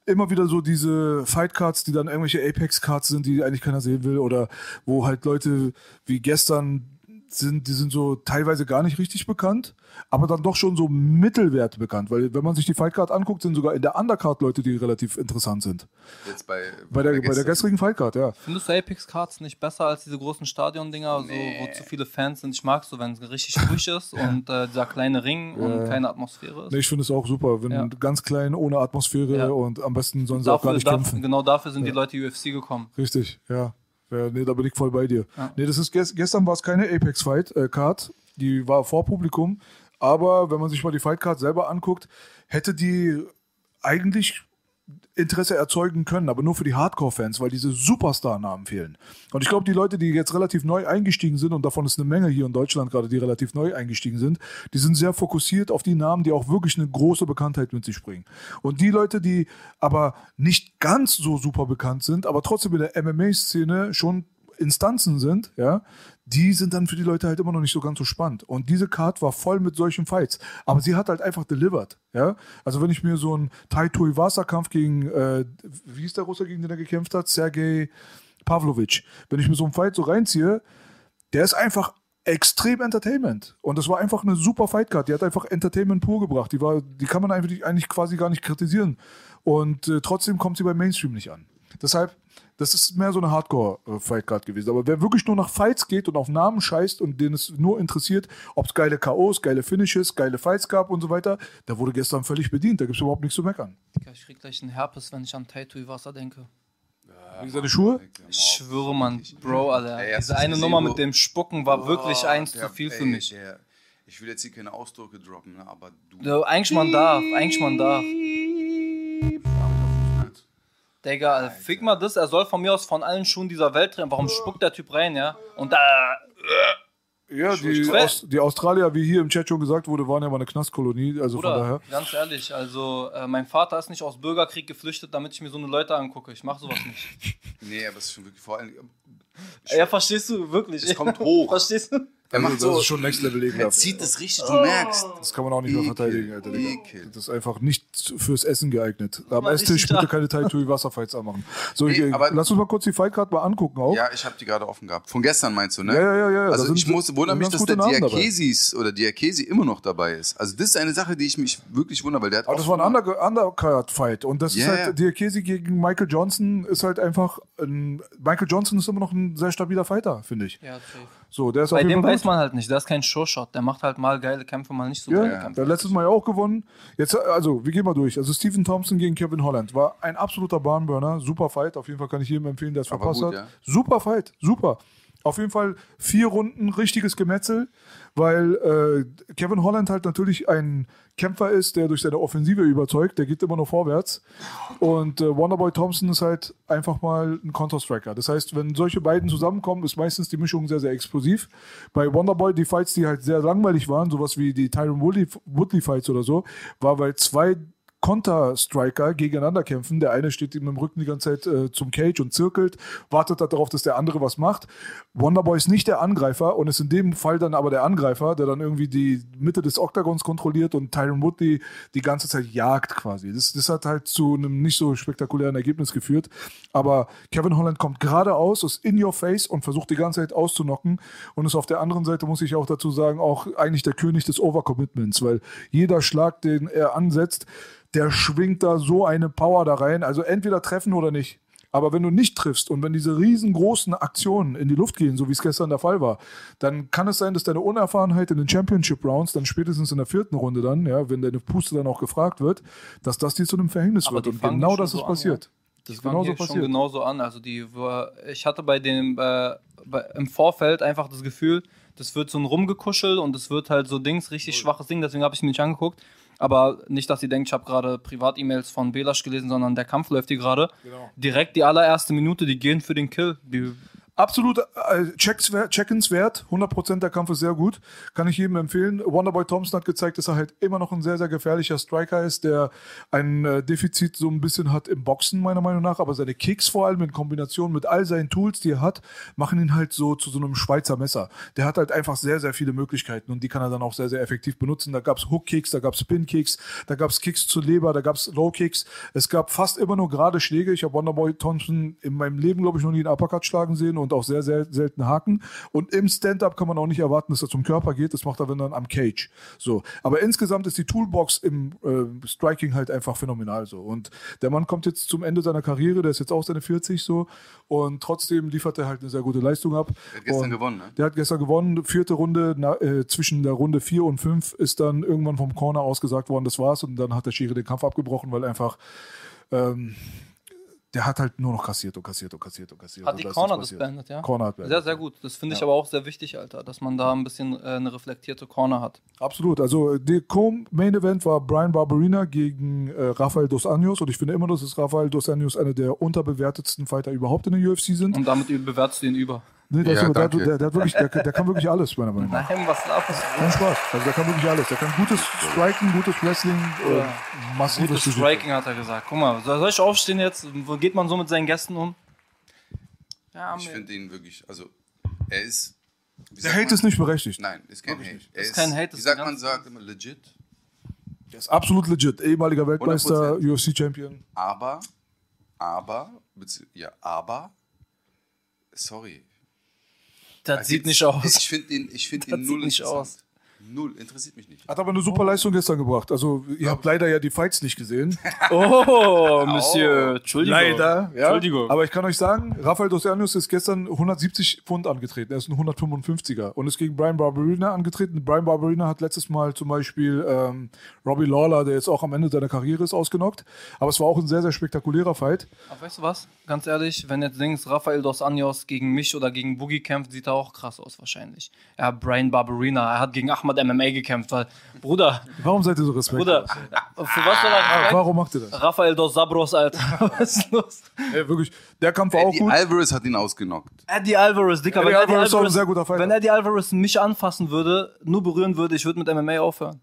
immer wieder so diese Fightcards, die dann irgendwelche Apex-Cards sind, die eigentlich keiner sehen will oder wo halt Leute wie gestern sind, die sind so teilweise gar nicht richtig bekannt, aber dann doch schon so mittelwert bekannt, weil wenn man sich die Fightcard anguckt, sind sogar in der Undercard Leute, die relativ interessant sind. Jetzt bei, Bei der, bei der gestrigen Fightcard, ja. Findest du Apex Cards nicht besser als diese großen Stadion-Dinger, so, wo zu viele Fans sind? Ich mag so, wenn es richtig ruhig ist und äh, dieser kleine Ring und keine Atmosphäre ist. Nee, ich finde es auch super, wenn Ja. ganz klein, ohne Atmosphäre Ja. und am besten sollen sie auch gar Dafür, nicht dafür, kämpfen. genau dafür sind die Leute UFC gekommen. Richtig, ja. Ja. Nee, da bin ich voll bei dir. Nee, das ist ges gestern war es keine Apex Fight äh, Card, die war vor Publikum, aber wenn man sich mal die Fight Card selber anguckt, hätte die eigentlich Interesse erzeugen können, aber nur für die Hardcore-Fans, weil diese Superstar-Namen fehlen. Und ich glaube, die Leute, die jetzt relativ neu eingestiegen sind, und davon ist eine Menge hier in Deutschland gerade, die relativ neu eingestiegen sind, die sind sehr fokussiert auf die Namen, die auch wirklich eine große Bekanntheit mit sich bringen. Und die Leute, die aber nicht ganz so super bekannt sind, aber trotzdem in der MMA-Szene schon Instanzen sind, ja, die sind dann für die Leute halt immer noch nicht so ganz so spannend. Und diese Card war voll mit solchen Fights. Aber sie hat halt einfach delivered, ja. Also wenn ich mir so einen Tai Tuivasa-Kampf gegen, äh, wie hieß der Russe, gegen den er gekämpft hat? Sergei Pavlovich. Wenn ich mir so einen Fight so reinziehe, der ist einfach extrem Entertainment. Und das war einfach eine super Fightcard. Die hat einfach Entertainment pur gebracht. Die, war, die kann man eigentlich, eigentlich quasi gar nicht kritisieren. Und äh, trotzdem kommt sie beim Mainstream nicht an. Deshalb, das ist mehr so eine Hardcore-Fightcard gewesen. Aber wer wirklich nur nach Fights geht und auf Namen scheißt und den es nur interessiert, ob es geile K.O.s, geile Finishes, geile Fights gab und so weiter, der wurde gestern völlig bedient. Da gibt es überhaupt nichts zu meckern. Ich krieg gleich einen Herpes, wenn ich an Tattoo Wasser denke. Wegen seine Schuhe? Ich schwöre, Mann, Bro, Alter. Ey, Diese eine Nummer mit dem Spucken war wirklich eins Der- zu viel für ey, mich. Der, ich will jetzt hier keine Ausdrücke droppen, ne, aber du. Ja, eigentlich man darf, eigentlich man darf. Digga, Alter, fick mal das, er soll von mir aus von allen Schuhen dieser Welt trennen. Warum spuckt der Typ rein, ja? Und da. Ja, die. Aus, die Australier, wie hier im Chat schon gesagt wurde, waren ja mal eine Knastkolonie. Also von Bruder, daher. ganz ehrlich, also äh, mein Vater ist nicht aus Bürgerkrieg geflüchtet, damit ich mir so eine Leute angucke. Ich mach sowas nicht. Nee, aber es ist schon wirklich vor allem. Ja, verstehst du wirklich? Es kommt hoch. Verstehst du? Er macht das so. ist schon Next Level Er ekelhaft. zieht es richtig, du merkst. Das kann man auch nicht mehr Ekel, verteidigen, Alter. Ekel. Das ist einfach nicht fürs Essen geeignet. Am Esstisch bitte keine Tai Wasserfights anmachen. So, Nee, ich, aber- lass uns mal kurz die Fightcard mal angucken auch. Ja, ich habe die gerade offen gehabt. Von gestern meinst du, ne? Ja, ja, ja, ja. Also sind- ich muss, wundere mich, dass der. Diakesis oder Diakesi immer noch dabei ist. Also das ist eine Sache, die ich mich wirklich wundere, weil der hat Aber das war ein Under Undercard-Fight. Und das Ja, ist halt. Diakesi gegen Michael Johnson ist halt einfach, ein, Michael Johnson ist immer noch ein sehr stabiler Fighter, finde ich. Ja, safe. So, der ist Bei auf jeden dem Fall weiß gut. man halt nicht, der ist kein Showshot, der macht halt mal geile Kämpfe, mal nicht so geile Ja, Kämpfe. der letztes Mal ja auch gewonnen. Jetzt, also, wir gehen mal durch. Also, Stephen Thompson gegen Kevin Holland war ein absoluter Barnburner. Super Fight. Auf jeden Fall kann ich jedem empfehlen, der es Aber verpasst gut, hat. ja. Super Fight. Super. Auf jeden Fall vier Runden richtiges Gemetzel, weil äh, Kevin Holland halt natürlich ein Kämpfer ist, der durch seine Offensive überzeugt, der geht immer nur vorwärts. Und äh, Wonderboy Thompson ist halt einfach mal ein Counter-Striker. Das heißt, wenn solche beiden zusammenkommen, ist meistens die Mischung sehr, sehr explosiv. Bei Wonderboy, die Fights, die halt sehr langweilig waren, sowas wie die Tyron Woodley, Woodley Fights oder so, war, weil zwei Konter-Striker gegeneinander kämpfen. Der eine steht ihm im Rücken die ganze Zeit äh, zum Cage und zirkelt, wartet darauf, dass der andere was macht. Wonderboy ist nicht der Angreifer und ist in dem Fall dann aber der Angreifer, der dann irgendwie die Mitte des Oktagons kontrolliert und Tyron Woodley die ganze Zeit jagt quasi. Das, das hat halt zu einem nicht so spektakulären Ergebnis geführt. Aber Kevin Holland kommt geradeaus, ist in your face und versucht die ganze Zeit auszunocken und ist auf der anderen Seite, muss ich auch dazu sagen, auch eigentlich der König des Overcommitments, weil jeder Schlag, den er ansetzt, der schwingt da so eine Power da rein. Also entweder treffen oder nicht. Aber wenn du nicht triffst und wenn diese riesengroßen Aktionen in die Luft gehen, so wie es gestern der Fall war, dann kann es sein, dass deine Unerfahrenheit in den Championship Rounds, dann spätestens in der vierten Runde dann, ja, wenn deine Puste dann auch gefragt wird, dass das dir zu einem Verhängnis Aber wird. Und genau das so ist an, passiert. ja. Das ist fangen genauso hier schon genauso an. Also die war, ich hatte bei dem äh, bei, im Vorfeld einfach das Gefühl, das wird so ein rumgekuschelt und es wird halt so Dings, richtig schwaches Ding, deswegen habe ich mir nicht angeguckt. Aber nicht, dass ihr denkt, ich habe gerade Privat-E-Mails von Belasch gelesen, sondern der Kampf läuft hier gerade. Genau. Direkt die allererste Minute, die gehen für den Kill. Die, Absolut äh, checkswert- checkenswert. 100% der Kampf ist sehr gut. Kann ich jedem empfehlen. Wonderboy Thompson hat gezeigt, dass er halt immer noch ein sehr, sehr gefährlicher Striker ist, der ein äh, Defizit so ein bisschen hat im Boxen, meiner Meinung nach. Aber seine Kicks vor allem in Kombination mit all seinen Tools, die er hat, machen ihn halt so zu so einem Schweizer Messer. Der hat halt einfach sehr, sehr viele Möglichkeiten und die kann er dann auch sehr, sehr effektiv benutzen. Da gab's Hook-Kicks, da gab's Spin-Kicks, da gab's Kicks zur Leber, da gab's Low-Kicks. Es gab fast immer nur gerade Schläge. Ich habe Wonderboy Thompson in meinem Leben, glaube ich, noch nie einen Uppercut schlagen sehen und auch sehr, sehr selten Haken. Und im Stand-Up kann man auch nicht erwarten, dass er zum Körper geht. Das macht er, wenn dann am Cage. So. Aber insgesamt ist die Toolbox im äh, Striking halt einfach phänomenal so. Und der Mann kommt jetzt zum Ende seiner Karriere, der ist jetzt auch seine 40 so. Und trotzdem liefert er halt eine sehr gute Leistung ab. Der hat gestern und gewonnen, ne? Der hat gestern gewonnen. Vierte Runde, na, äh, zwischen der Runde 4 und 5 ist dann irgendwann vom Corner ausgesagt worden, das war's. Und dann hat der Schiri den Kampf abgebrochen, weil einfach ähm, der hat halt nur noch kassiert und kassiert und kassiert und kassiert. hat die Corner passiert. disbandet, ja? Corner hat Sehr, beendet. sehr gut. Das finde ich aber auch sehr wichtig, Alter, dass man da ein bisschen äh, eine reflektierte Corner hat. Absolut. Also der Co-Main Event war Brian Barberina gegen äh, Rafael Dos Anjos und ich finde immer, dass es Rafael Dos Anjos einer der unterbewertetsten Fighter überhaupt in der UFC sind. Und damit bewertest du ihn über. Nee, der, Ja, ist, der, der, der, hat wirklich, der, der kann wirklich alles, meiner Meinung nach. Nein, was laberst du? Kein Spaß. Also der kann wirklich alles. Der kann gutes Striken, gutes Wrestling, äh, massives Gutes. Striking hat er gesagt. Guck mal, soll ich aufstehen jetzt? Wo geht man so mit seinen Gästen um? Ja, Ich finde ihn wirklich, also er ist. Der Hate man? ist nicht berechtigt. Nein, ist kein Hate. Er Ist kein Hate, Wie ist sagt man, sagt immer legit. Der ist absolut legit. Ehemaliger Weltmeister, 100%. UFC-Champion. Aber, aber, ja, aber, sorry. Das Also sieht nicht aus. Ich finde ihn, ich finde Das ihn sieht null nicht interessant. aus. Null, interessiert mich nicht. Hat aber eine super Leistung gestern gebracht. Also, ihr habt leider ja die Fights nicht gesehen. Oh, Monsieur. Entschuldigung. Leider, ja. Entschuldigung. Aber ich kann euch sagen, Rafael Dos Anjos ist gestern 170 Pfund angetreten. Er ist ein 155er und ist gegen Brian Barberina angetreten. Brian Barberina hat letztes Mal zum Beispiel ähm, Robbie Lawler, der jetzt auch am Ende seiner Karriere ist, ausgenockt. Aber es war auch ein sehr, sehr spektakulärer Fight. Aber weißt du was? Ganz ehrlich, wenn jetzt denkst, Rafael Dos Anjos gegen mich oder gegen Boogie kämpft, sieht er auch krass aus wahrscheinlich. Ja, Brian Barberina, er hat gegen Ahmad MMA gekämpft, weil, Bruder, Warum seid ihr so respektlos? Bruder, für was soll er Ah, Respekt? warum macht ihr das? Rafael Dos Sabros, Alter. Was ist los? Ey, wirklich, der Kampf war auch Eddie gut. Alvarez hat ihn ausgenockt. Eddie Alvarez, Dicker. Eddie wenn Eddie Alvarez ist auch ein sehr guter Fighter. Wenn Eddie Alvarez mich anfassen würde, nur berühren würde, ich würde mit MMA aufhören.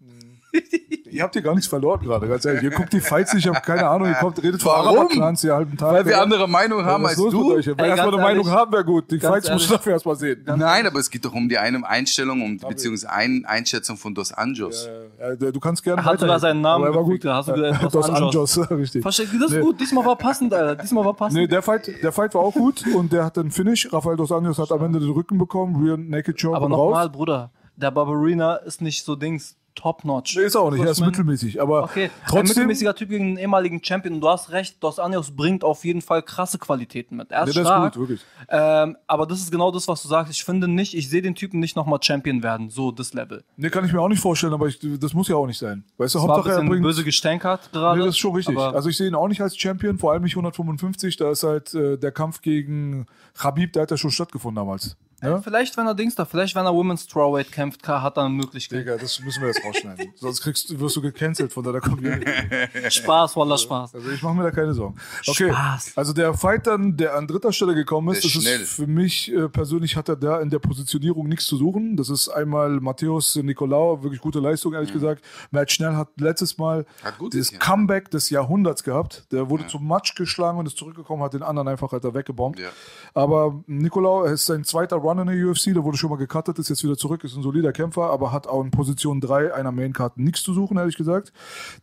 Ihr habt hier gar nichts verloren gerade, ganz ehrlich. Ihr guckt die Fights nicht, ich habe keine Ahnung, ihr kommt, redet von Warum? Araber-Clans hier halben Tag. Weil wir andere Meinung haben als ist du. mit euch? Wenn Ey, erstmal ganz eine Meinung ehrlich. haben, wäre gut. Die Ganz Fights muss ich dafür erstmal sehen. Nein, aber es geht doch um die eine Einstellung, um beziehungsweise eine Einschätzung von Dos Anjos. Ja, du kannst gerne Er hat sogar weiterhin. seinen Namen Aber er gut. da hast du gesagt, Dos Dos Anjos. Anjos, richtig. Versteht das Nee. gut? Diesmal war passend, Alter. Diesmal war passend. Nee, der Fight, der Fight war auch gut und der hat den Finish. Rafael Dos Anjos hat am Ende den Rücken bekommen, Rear Naked Choke aber nochmal, raus. Bruder, der Barbarina ist nicht so Dings top-notch. Nee, ist auch nicht, er ist mittelmäßig. Aber Okay, ein trotzdem, mittelmäßiger Typ gegen einen ehemaligen Champion. Und du hast recht, Dos Anjos bringt auf jeden Fall krasse Qualitäten mit. Er ist Nee, der ist stark. gut, wirklich. Ähm, aber das ist genau das, was du sagst. Ich finde nicht, ich sehe den Typen nicht nochmal Champion werden. So, das Level. nee, kann ich mir auch nicht vorstellen, aber ich, das muss ja auch nicht sein. Weißt du, Das war ein Hauptsache er bringt. böse gestänkert gerade. Nee, das ist schon richtig. Also ich sehe ihn auch nicht als Champion, vor allem nicht 155. Da ist halt äh, der Kampf gegen Khabib, der hat ja schon stattgefunden damals. Ne? Vielleicht, wenn er Dings da, vielleicht, wenn er Women's Strawweight kämpft, hat er eine Möglichkeit. Digga, das müssen wir jetzt rausschneiden. Sonst kriegst, du- wirst du gecancelt von deiner Community. Spaß, voller Spaß. Also ich mache mir da keine Sorgen. Okay, Spaß. also der Fight dann, der an dritter Stelle gekommen ist, Der das schnell. ist für mich äh, persönlich hat er da in der Positionierung nichts zu suchen. Das ist einmal Matthäus Nicolau, wirklich gute Leistung, ehrlich gesagt. Matt Schnell hat letztes Mal Mhm. Hat das gesehen. Comeback des Jahrhunderts gehabt. Der wurde zum Match geschlagen und ist zurückgekommen, hat den anderen einfach Alter, weggebombt. Ja. Aber Nicolau ist sein zweiter Run in der UFC, der wurde schon mal gecuttet, ist jetzt wieder zurück, ist ein solider Kämpfer, aber hat auch in Position 3 einer Maincard nichts zu suchen, ehrlich gesagt.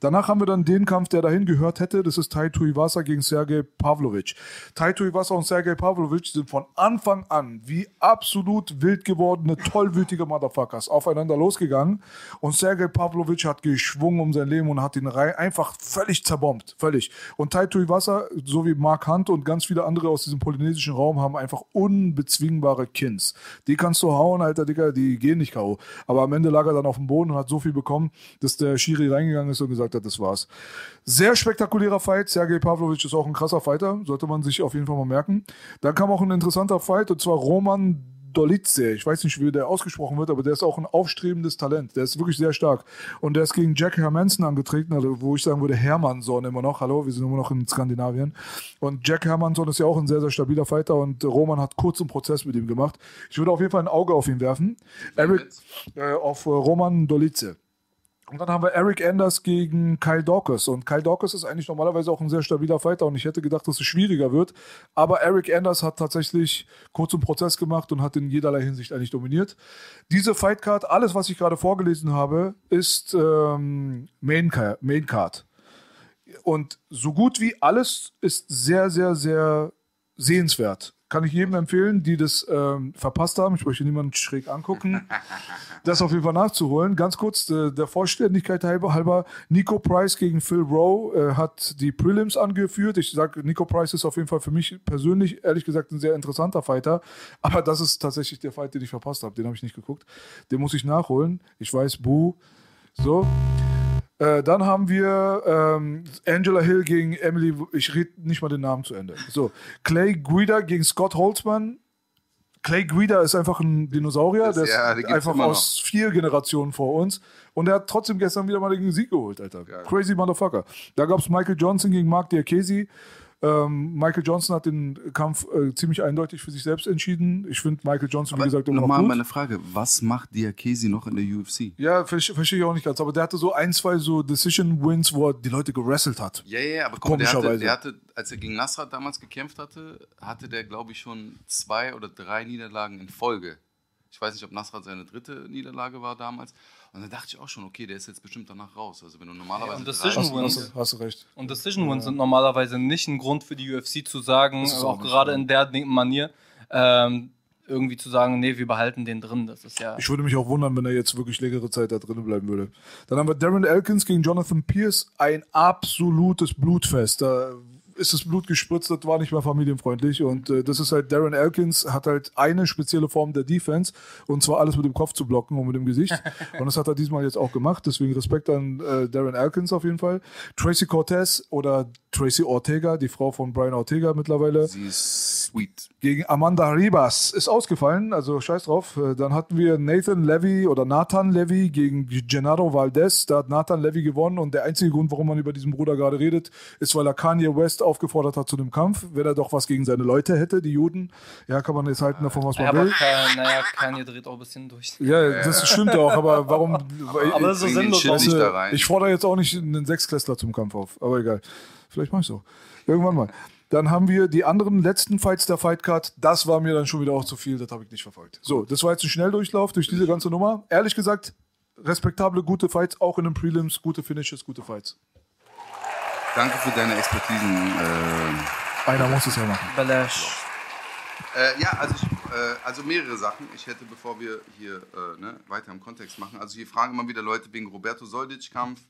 Danach haben wir dann den Kampf, der dahin gehört hätte, das ist Tai Tuivasa gegen Sergej Pavlovic. Tai Tuivasa und Sergej Pavlovic sind von Anfang an wie absolut wild gewordene, tollwütige Motherfuckers aufeinander losgegangen und Sergej Pavlovic hat geschwungen um sein Leben und hat ihn rein, einfach völlig zerbombt, völlig. Und Tai Tuivasa, so wie Mark Hunt und ganz viele andere aus diesem polynesischen Raum haben einfach unbezwingbare Kins. Die kannst du hauen, Alter, Digga, die gehen nicht K.O. Aber am Ende lag er dann auf dem Boden und hat so viel bekommen, dass der Schiri reingegangen ist und gesagt hat, das war's. Sehr spektakulärer Fight. Sergej Pavlovic ist auch ein krasser Fighter, sollte man sich auf jeden Fall mal merken. Dann kam auch ein interessanter Fight und zwar Roman Dolice, ich weiß nicht, wie der ausgesprochen wird, aber der ist auch ein aufstrebendes Talent. Der ist wirklich sehr stark. Und der ist gegen Jack Hermanson angetreten, also wo ich sagen würde, Hermansson immer noch. Hallo, wir sind immer noch in Skandinavien. Und Jack Hermansson ist ja auch ein sehr, sehr stabiler Fighter und Roman hat kurzen Prozess mit ihm gemacht. Ich würde auf jeden Fall ein Auge auf ihn werfen. Eric, äh, auf äh, Roman Dolice. Und dann haben wir Eric Anders gegen Kyle Dawkins. Und Kyle Dawkins ist eigentlich normalerweise auch ein sehr stabiler Fighter und ich hätte gedacht, dass es schwieriger wird. Aber Eric Anders hat tatsächlich kurz einen Prozess gemacht und hat in jederlei Hinsicht eigentlich dominiert. Diese Fightcard, alles, was ich gerade vorgelesen habe, ist ähm, Main, Main. Und so gut wie alles ist sehr, sehr, sehr sehenswert. Kann ich jedem empfehlen, die das ähm, verpasst haben. Ich möchte niemanden schräg angucken. das auf jeden Fall nachzuholen. Ganz kurz, äh, der Vollständigkeit halber, halber Nico Price gegen Phil Rowe äh, hat die Prelims angeführt. Ich sage, Nico Price ist auf jeden Fall für mich persönlich, ehrlich gesagt, ein sehr interessanter Fighter. Aber das ist tatsächlich der Fight, den ich verpasst habe. Den habe ich nicht geguckt. Den muss ich nachholen. Ich weiß, Buh. So. Äh, dann haben wir ähm, Angela Hill gegen Emily, ich rede nicht mal den Namen zu Ende. So, Clay Guida gegen Scott Holtzman. Clay Guida ist einfach ein Dinosaurier, Das- der ist ja, einfach aus vier Generationen vor uns. Und er hat trotzdem gestern wieder mal den Sieg geholt, Alter. Crazy Motherfucker. Da gab es Michael Johnson gegen Mark Diakesi. Ähm, Michael Johnson hat den Kampf äh, ziemlich eindeutig für sich selbst entschieden. Ich finde Michael Johnson, wie gesagt, immer noch Nochmal meine Frage, was macht Diakesi noch in der UFC? Ja, verstehe verstehe ich auch nicht ganz. Aber der hatte so ein, zwei so Decision-Wins, wo er die Leute gerasselt hat. Ja, ja, aber guck der hatte, Komischerweise. der hatte, als er gegen Nasrat damals gekämpft hatte, hatte der, glaube ich, schon zwei oder drei Niederlagen in Folge. Ich weiß nicht, ob Nasrat seine dritte Niederlage war damals. Und da dachte ich auch schon, okay, der ist jetzt bestimmt danach raus. Also wenn du normalerweise und drei- Decision Hast, Wins. hast, hast du recht. Und Decision Wins sind normalerweise nicht ein Grund für die UFC zu sagen, auch auch gerade ja. in der Manier, ähm, irgendwie zu sagen, nee, wir behalten den drin. Das ist ja. Ich würde mich auch wundern, wenn er jetzt wirklich längere Zeit da drin bleiben würde. Dann haben wir Darren Elkins gegen Jonathan Pierce. Ein absolutes Blutfest. Da ist das Blut gespritzt, das war nicht mehr familienfreundlich. Und äh, das ist halt, Darren Elkins hat halt eine spezielle Form der Defense. Und zwar alles mit dem Kopf zu blocken und mit dem Gesicht. und das hat er diesmal jetzt auch gemacht. Deswegen Respekt an äh, Darren Elkins auf jeden Fall. Tracy Cortez oder Tracy Ortega, die Frau von Brian Ortega mittlerweile Sie ist sweet. Gegen Amanda Ribas ist ausgefallen, also scheiß drauf. Äh, Dann hatten wir Nathan Levy oder Nathan Levy gegen Gennaro Valdez. Da hat Nathan Levy gewonnen und der einzige Grund, warum man über diesen Bruder gerade redet, ist, weil er Kanye West aufgefordert hat zu dem Kampf. Wenn er doch was gegen seine Leute hätte, die Juden, ja, kann man jetzt halten davon, was man Ja, aber will. Naja, Kanye dreht auch ein bisschen durch. Ja, das stimmt auch, aber warum? Aber das ist sinnlos. Weißt du. Ich fordere jetzt auch nicht einen Sechsklässler zum Kampf auf, aber egal. Vielleicht mach ich so. Irgendwann mal. Dann haben wir die anderen letzten Fights der Fightcard. Das war mir dann schon wieder auch zu viel, das habe ich nicht verfolgt. So, das war jetzt ein Schnelldurchlauf durch diese ganze Nummer. Ehrlich gesagt, respektable, gute Fights, auch in den Prelims, gute Finishes, gute Fights. Danke für deine Expertisen. Äh, Einer muss es ja machen. Balash. Äh, ja, also, ich, äh, also mehrere Sachen. Ich hätte, bevor wir hier äh, ne, weiter im Kontext machen, also hier fragen immer wieder Leute wegen Roberto Soldic-Kampf.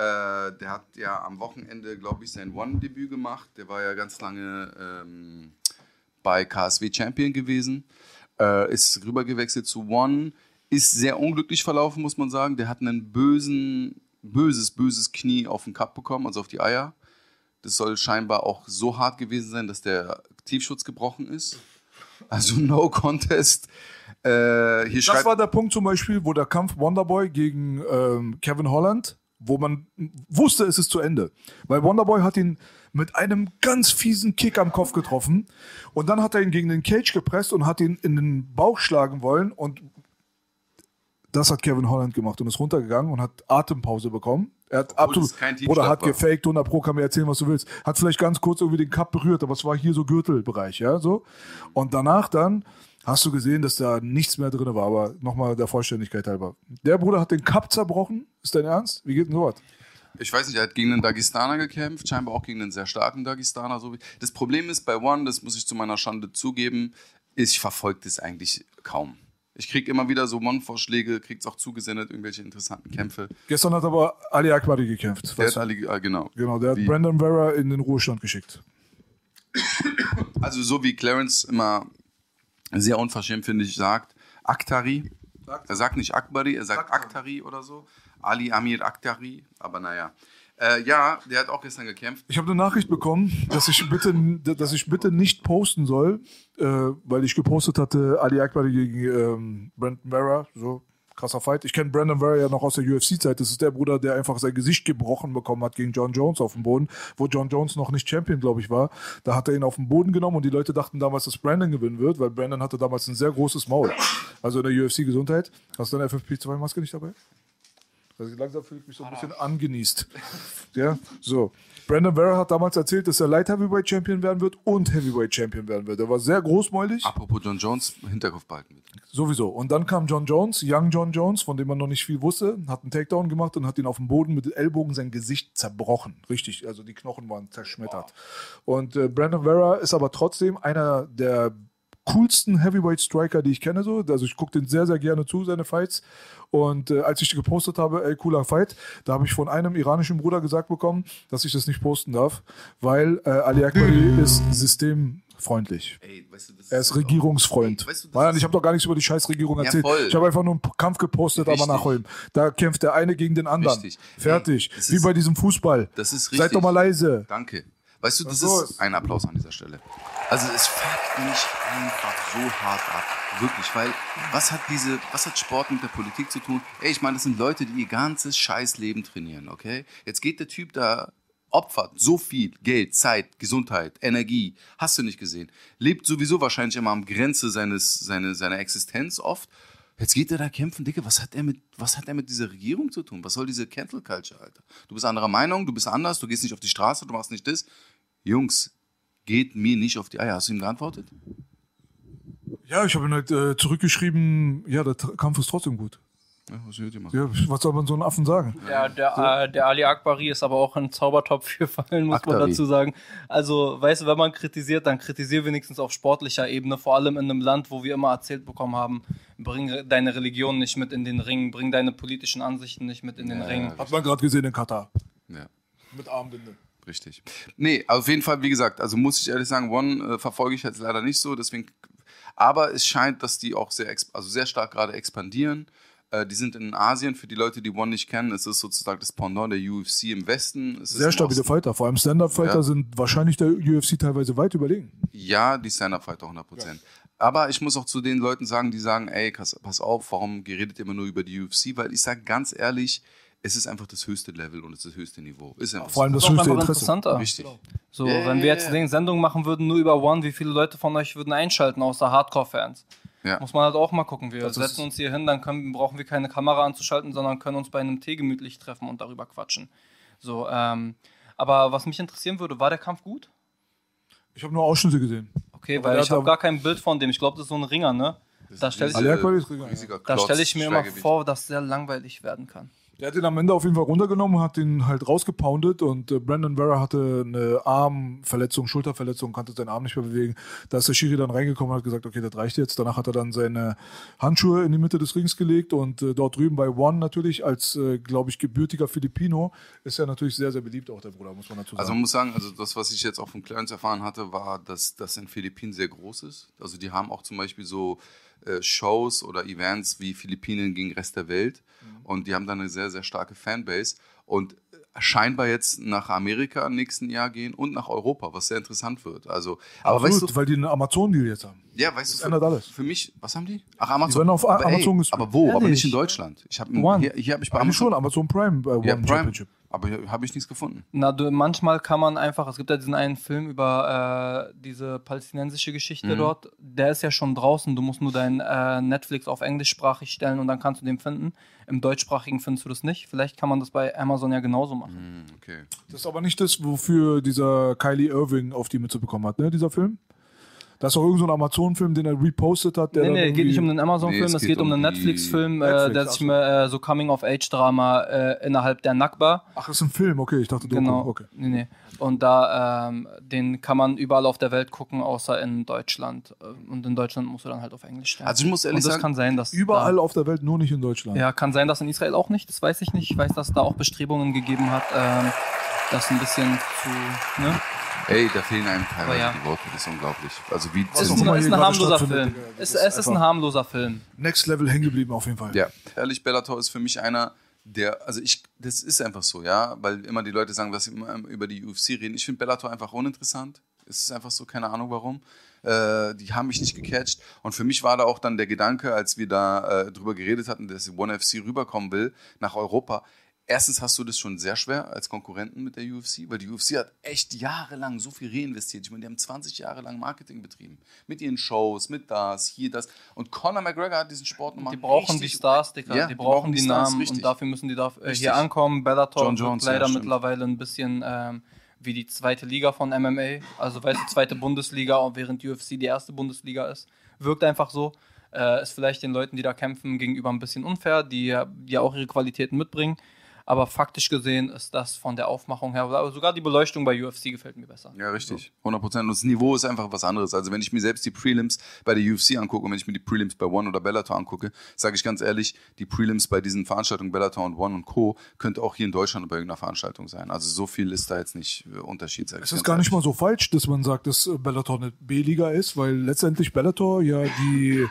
Äh, der hat ja am Wochenende, glaube ich, sein One-Debüt gemacht. Der war ja ganz lange ähm, bei KSW Champion gewesen. Äh, ist rübergewechselt zu One. Ist sehr unglücklich verlaufen, muss man sagen. Der hat einen bösen, böses, böses Knie auf den Cup bekommen, also auf die Eier. Das soll scheinbar auch so hart gewesen sein, dass der Tiefschutz gebrochen ist. Also No Contest. Äh, Das war der Punkt zum Beispiel, wo der Kampf Wonderboy gegen ähm, Kevin Holland, wo man wusste, es ist zu Ende. Weil Wonderboy hat ihn mit einem ganz fiesen Kick am Kopf getroffen und dann hat er ihn gegen den Cage gepresst und hat ihn in den Bauch schlagen wollen und das hat Kevin Holland gemacht und ist runtergegangen und hat Atempause bekommen. Er hat Obwohl absolut, oder hat gefaked, 100 Pro, kann mir erzählen, was du willst. Hat vielleicht ganz kurz irgendwie den Cup berührt, aber es war hier so Gürtelbereich, ja, so. Und danach dann hast du gesehen, dass da nichts mehr drin war, aber nochmal der Vollständigkeit halber. Der Bruder hat den Cup zerbrochen, ist dein Ernst? Wie geht denn sowas? ich weiß nicht, er hat gegen einen Dagestaner gekämpft, scheinbar auch gegen einen sehr starken Dagestaner. Das Problem ist bei One, das muss ich zu meiner Schande zugeben, ich verfolge das eigentlich kaum. Ich kriege immer wieder so One-Vorschläge, kriege es auch zugesendet, irgendwelche interessanten Kämpfe. Gestern hat aber Ali Akbari gekämpft. Der hat alle, ah, genau. genau, der hat Wie- Brandon Vera in den Ruhestand geschickt. Also so wie Clarence immer sehr unverschämt, finde ich, sagt, Aktari. Er sagt nicht Akbari, er sagt Aktari oder so. Ali Amir Aktari, aber naja. Äh, ja, der hat auch gestern gekämpft. Ich habe eine Nachricht bekommen, dass ich bitte, dass ich bitte nicht posten soll, äh, weil ich gepostet hatte, Ali Akbari gegen ähm, Brandon Vera, so krasser Fight. Ich kenne Brandon ja noch aus der UFC-Zeit. Das ist der Bruder, der einfach sein Gesicht gebrochen bekommen hat gegen John Jones auf dem Boden, wo John Jones noch nicht Champion, glaube ich, war. Da hat er ihn auf den Boden genommen und die Leute dachten damals, dass Brandon gewinnen wird, weil Brandon hatte damals ein sehr großes Maul. Also in der UFC-Gesundheit. Hast du deine FFP2-Maske nicht dabei? Also langsam fühle ich mich so ein bisschen angenießt. Ja, so. Brandon Vera hat damals erzählt, dass er Light Heavyweight Champion werden wird und Heavyweight Champion werden wird. Er war sehr großmäulig, Apropos John Jones, Hinterkopf behalten mit. sowieso. Und dann kam John Jones, Young John Jones, von dem man noch nicht viel wusste, hat einen Takedown gemacht und hat ihn auf dem Boden mit Ellbogen sein Gesicht zerbrochen. Richtig, also die Knochen waren zerschmettert. Und äh, Brandon Vera ist aber trotzdem einer der coolsten Heavyweight Striker, die ich kenne. So. Also ich gucke den sehr, sehr gerne zu, seine Fights. Und äh, als ich die gepostet habe, ey, cooler Fight, da habe ich von einem iranischen Bruder gesagt bekommen, dass ich das nicht posten darf, weil äh, Ali Akbari ist systemfreundlich. Ey, weißt du, das Er ist Regierungsfreund. Ey, weißt du, Nein, ist- ich habe doch gar nichts über die Scheißregierung Ja, erzählt. voll. ich habe einfach nur einen Kampf gepostet, aber Richtig. nach Holm. Da kämpft der eine gegen den anderen. Richtig. Fertig. Ey, Wie ist- bei diesem Fußball. Das ist Seid doch mal leise. Danke. Weißt du, das ist ein Applaus an dieser Stelle. Also es fuckt mich einfach so hart ab. Wirklich, weil was hat diese, was hat Sport mit der Politik zu tun? Ey, ich meine, das sind Leute, die ihr ganzes Scheißleben trainieren, okay? Jetzt geht der Typ da, opfert so viel Geld, Zeit, Gesundheit, Energie, hast du nicht gesehen. Lebt sowieso wahrscheinlich immer am Grenze seines, seine, seiner Existenz oft. Jetzt geht er da kämpfen, Dicke, was hat er mit, was hat er mit dieser Regierung zu tun? Was soll diese Cancel Culture, Alter? Du bist anderer Meinung, du bist anders, du gehst nicht auf die Straße, du machst nicht das. Jungs, geht mir nicht auf die Eier. Hast du ihm geantwortet? Ja, ich habe ihn halt äh, zurückgeschrieben, ja, der Kampf ist trotzdem gut. Ja, was? Ja, was soll man so einem Affen sagen? Ja, der, äh, der Ali Akbari ist aber auch ein Zaubertopf gefallen, muss man Akbari. dazu sagen. Also, weißt du, wenn man kritisiert, dann kritisier wenigstens auf sportlicher Ebene, vor allem in einem Land, wo wir immer erzählt bekommen haben, bring deine Religion nicht mit in den Ring, bring deine politischen Ansichten nicht mit in den Ring. Hat man gerade gesehen in Katar. Ja. Mit Armbinde. Richtig. Nee, auf jeden Fall, wie gesagt, also muss ich ehrlich sagen, One äh, verfolge ich jetzt leider nicht so, deswegen, aber es scheint, dass die auch sehr, also sehr stark gerade expandieren. Äh, die sind in Asien, für die Leute, die One nicht kennen, es ist sozusagen das Pendant der UFC im Westen. Es Sehr stabile Fighter. Vor allem Stand-Up-Fighter Ja. sind wahrscheinlich der UFC teilweise weit überlegen. Ja, die Stand-Up-Fighter 100%. Aber ich muss auch zu den Leuten sagen, die sagen, ey, pass, auf, warum redet ihr immer nur über die UFC? Weil ich sage ganz ehrlich, es ist einfach das höchste Level und es ist das höchste Niveau. Ist einfach Vor allem so. das Das höchste einfach Interesse. interessanter. Richtig. So, Ja, wenn wir jetzt den Sendung machen würden, nur über One, wie viele Leute von euch würden einschalten, außer Hardcore-Fans? Ja. Muss man halt auch mal gucken. Wir Das setzen uns hier hin, dann können, brauchen wir keine Kamera anzuschalten, sondern können uns bei einem Tee gemütlich treffen und darüber quatschen. So, ähm, aber was mich interessieren würde, war der Kampf gut? Ich habe nur Ausschnitte gesehen. Okay, Aber weil der ich habe gar kein Bild von dem. Ich glaube, das ist so ein Ringer, ne? Da stelle ich, da stell ich mir immer vor, dass sehr langweilig werden kann. Der hat ihn am Ende auf jeden Fall runtergenommen, hat ihn halt rausgepoundet und äh, Brandon Vera hatte eine Armverletzung, Schulterverletzung, konnte seinen Arm nicht mehr bewegen. Da ist der Schiri dann reingekommen und hat gesagt, okay, das reicht jetzt. Danach hat er dann seine Handschuhe in die Mitte des Rings gelegt und äh, dort drüben bei One natürlich als, äh, glaube ich, gebürtiger Filipino ist er natürlich sehr, sehr beliebt, auch der Bruder, muss man dazu sagen. Also man muss sagen, also das, was ich jetzt auch von Clarence erfahren hatte, war, dass das in Philippinen sehr groß ist. Also die haben auch zum Beispiel so äh, Shows oder Events wie Philippinen gegen Rest der Welt. Und die haben dann eine sehr, sehr starke Fanbase. Und scheinbar jetzt nach Amerika im nächsten Jahr gehen und nach Europa, was sehr interessant wird. Also, aber Absolut, weißt du, weil die einen Amazon-Deal jetzt haben. Ja, weißt du, für, ändert alles. für mich, was haben die? Ach, Amazon. Die werden auf aber, Amazon ey, aber wo? Aber Ehrlich? nicht in Deutschland. Ich hab, One. Hier, hier habe ich bei Eigentlich schon, Amazon. Amazon Prime äh, Ja, One Prime. Championship. Aber hier habe ich nichts gefunden. Na, du, manchmal kann man einfach, es gibt ja diesen einen Film über äh, diese palästinensische Geschichte Mhm. dort, der ist ja schon draußen, du musst nur dein äh, Netflix auf englischsprachig stellen und dann kannst du den finden. Im deutschsprachigen findest du das nicht. Vielleicht kann man das bei Amazon ja genauso machen. Hm, Okay. Das ist aber nicht das, wofür dieser Kylie Irving auf die Mütze bekommen hat, ne, dieser Film? Das ist auch irgendein so ein Amazon-Film, den er repostet hat. Der Nee, nee, geht nicht um den Amazon-Film, Nee, es geht um einen Netflix-Film, äh, Netflix, der ach sich so. mit äh, so Coming-of-Age-Drama äh, innerhalb der Nakba Ach, das ist ein Film, okay, ich dachte Doku. Genau. Okay. Nee, nee. Und da, ähm, den kann man überall auf der Welt gucken, außer in Deutschland. Äh, Und in Deutschland musst du dann halt auf Englisch stellen. Also ich muss ehrlich Und das sagen, kann sein, dass. Überall Da, auf der Welt, nur nicht in Deutschland. ja, kann sein, dass in Israel auch nicht. Das weiß ich nicht. Ich weiß, dass da auch Bestrebungen gegeben hat, ähm, das ein bisschen zu. Ne? Ey, da fehlen einem teilweise ja. die Worte, das ist unglaublich. Also wie Es ist, ist ein harmloser Film. Es, ist es ist ein harmloser Film. Next Level hängen geblieben auf jeden Fall. Ja, ehrlich, Bellator ist für mich einer, der, also ich, das ist einfach so, ja, weil immer die Leute sagen, dass sie immer über die UFC reden. Ich finde Bellator einfach uninteressant. Es ist einfach so, keine Ahnung warum. Äh, die haben mich nicht gecatcht. Und für mich war da auch dann der Gedanke, als wir da äh, drüber geredet hatten, dass One FC rüberkommen will nach Europa. Erstens hast du das schon sehr schwer als Konkurrenten mit der UFC, weil die UFC hat echt jahrelang so viel reinvestiert. Ich meine, die haben 20 Jahre lang Marketing betrieben. Mit ihren Shows, mit das, hier, das. Und Conor McGregor hat diesen Sport nochmal Die brauchen die Stars, Digga. Ja, die brauchen die, Stars, Namen richtig. und dafür müssen die da äh, hier ankommen. Bellator John Jones, ja, leider stimmt. mittlerweile ein bisschen ähm, wie die zweite Liga von MMA. Also weißt du, zweite Bundesliga, und während UFC die erste Bundesliga ist. Wirkt einfach so. Äh, ist vielleicht den Leuten, die da kämpfen, gegenüber ein bisschen unfair, die ja die ja auch ihre Qualitäten mitbringen. Aber faktisch gesehen ist das von der Aufmachung her, aber sogar die Beleuchtung bei UFC gefällt mir besser. Ja, richtig. 100 Prozent. Und das Niveau ist einfach was anderes. Also, wenn ich mir selbst die Prelims bei der UFC angucke und wenn ich mir die Prelims bei One oder Bellator angucke, sage ich ganz ehrlich, die Prelims bei diesen Veranstaltungen Bellator und One und Co. könnte auch hier in Deutschland bei irgendeiner Veranstaltung sein. Also, so viel ist da jetzt nicht äh, Unterschied. Sag Es ist gar nicht ehrlich. mal so falsch, dass man sagt, dass äh, Bellator eine B-Liga ist, weil letztendlich Bellator ja die,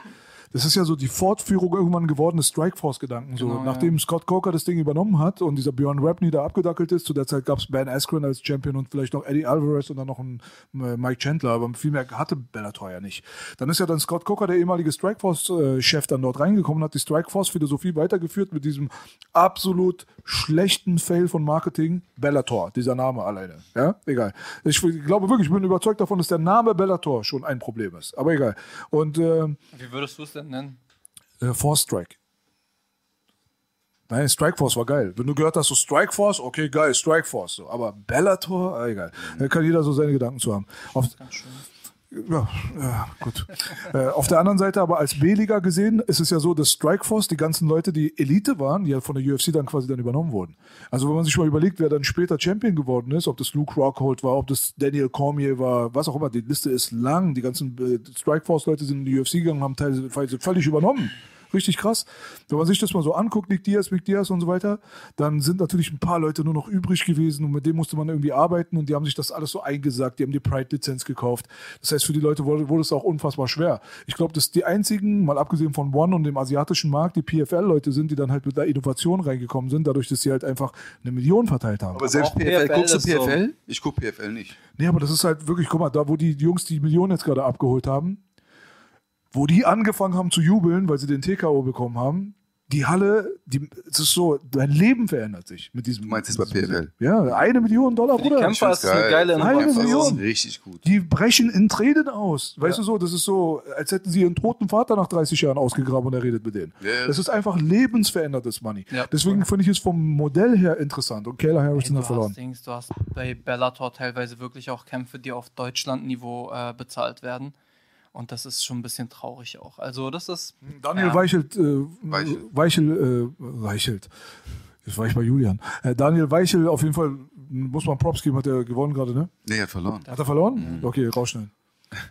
das ist ja so die Fortführung irgendwann geworden des Strikeforce-Gedanken. So, Genau, ja. nachdem Scott Coker das Ding übernommen hat und dieser Bjorn Rapney da abgedackelt ist, zu der Zeit gab es Ben Askren als Champion und vielleicht noch Eddie Alvarez und dann noch ein äh, Mike Chandler, aber viel mehr hatte Bellator ja nicht. Dann ist ja dann Scott Coker, der ehemalige Strikeforce-Chef, dann dort reingekommen und hat die Strikeforce-Philosophie weitergeführt mit diesem absolut schlechten Fail von Marketing. Bellator, dieser Name alleine. Ja, egal. Ich glaube wirklich, ich bin überzeugt davon, dass der Name Bellator schon ein Problem ist. Aber egal. Und äh, Wie würdest du es denn nennen? äh, Force Strike. Nein, Strike Force war geil. Wenn du gehört hast, so Strike Force, okay, geil, Strike Force. So. Aber Bellator, ah, egal. Da kann jeder so seine Gedanken zu haben. Auf, ja, ja, gut. äh, auf der anderen Seite aber als B-Liga gesehen ist es ja so, dass Strikeforce, die ganzen Leute, die Elite waren, die ja von der UFC dann quasi dann übernommen wurden. Also wenn man sich mal überlegt, wer dann später Champion geworden ist, ob das Luke Rockhold war, ob das Daniel Cormier war, was auch immer, die Liste ist lang. Die ganzen äh, Strikeforce-Leute sind in die UFC gegangen, haben teilweise völlig übernommen. Richtig krass. Wenn man sich das mal so anguckt, Nick Diaz, Mick Diaz und so weiter, dann sind natürlich ein paar Leute nur noch übrig gewesen und mit dem musste man irgendwie arbeiten und die haben sich das alles so eingesagt, die haben die Pride-Lizenz gekauft. Das heißt, für die Leute wurde, wurde es auch unfassbar schwer. Ich glaube, dass die einzigen, mal abgesehen von One und dem asiatischen Markt, die PFL-Leute sind, die dann halt mit der Innovation reingekommen sind, dadurch, dass sie halt einfach eine Million verteilt haben. Aber selbst auch PFL, PFL guckst du ist so. PFL? Ich gucke PFL nicht. Nee, aber das ist halt wirklich, guck mal, da wo die Jungs die Millionen jetzt gerade abgeholt haben, wo die angefangen haben zu jubeln, weil sie den TKO bekommen haben, die Halle, die, es ist so, dein Leben verändert sich mit diesem. Du meinst jetzt bei PFL? Ja, eine Million Dollar, Für die Bruder. Kämpfer ist es eine geile Eine Kämpfer Innovation. Million. ist richtig gut. Die brechen in Tränen aus. Weißt du so, das ist so, als hätten sie ihren toten Vater nach 30 Jahren ausgegraben und er redet mit denen. Ja, ja. Das ist einfach lebensverändertes Money. Ja. Deswegen finde ich es vom Modell her interessant. Und Kayla Harrison Ey, hat verloren. Dings, du hast bei Bellator teilweise wirklich auch Kämpfe, die auf Deutschlandniveau äh, bezahlt werden. Und das ist schon ein bisschen traurig auch. Also das ist. Daniel ja. Weichelt, äh, Weichel. Weichel, äh, Weichelt. Jetzt war ich bei Julian. Äh, Daniel Weichel, auf jeden Fall, muss man Props geben, hat er gewonnen gerade, ne? Nee, er hat verloren. Hat er verloren? Okay, rausschneiden.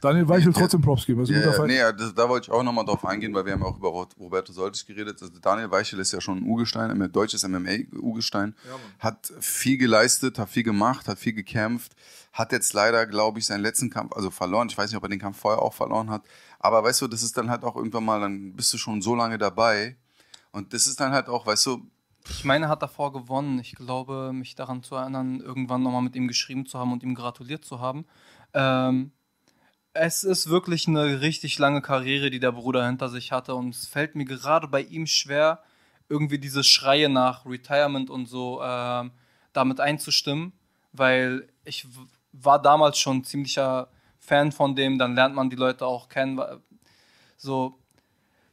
Daniel Weichel trotzdem Props geben, das ist ein. Ja, guter ja, Fight. nee, ja, das, da wollte ich auch nochmal drauf eingehen, weil wir haben ja auch über Ro- Roberto Soltis geredet. Also Daniel Weichel ist ja schon ein Urgestein, ein deutsches MMA-Urgestein. hat viel geleistet, hat viel gemacht, hat viel gekämpft. Hat jetzt leider, glaube ich, seinen letzten Kampf, also verloren. Ich weiß nicht, ob er den Kampf vorher auch verloren hat. Aber weißt du, das ist dann halt auch irgendwann mal, dann bist du schon so lange dabei. Und das ist dann halt auch, weißt du, Ich meine, er hat davor gewonnen. Ich glaube, mich daran zu erinnern, irgendwann nochmal mit ihm geschrieben zu haben und ihm gratuliert zu haben. Ähm, Es ist wirklich eine richtig lange Karriere, die der Bruder hinter sich hatte. Und es fällt mir gerade bei ihm schwer, irgendwie diese Schreie nach Retirement und so ähm, damit einzustimmen. Weil ich war damals schon ziemlicher Fan von dem. Dann lernt man die Leute auch kennen. So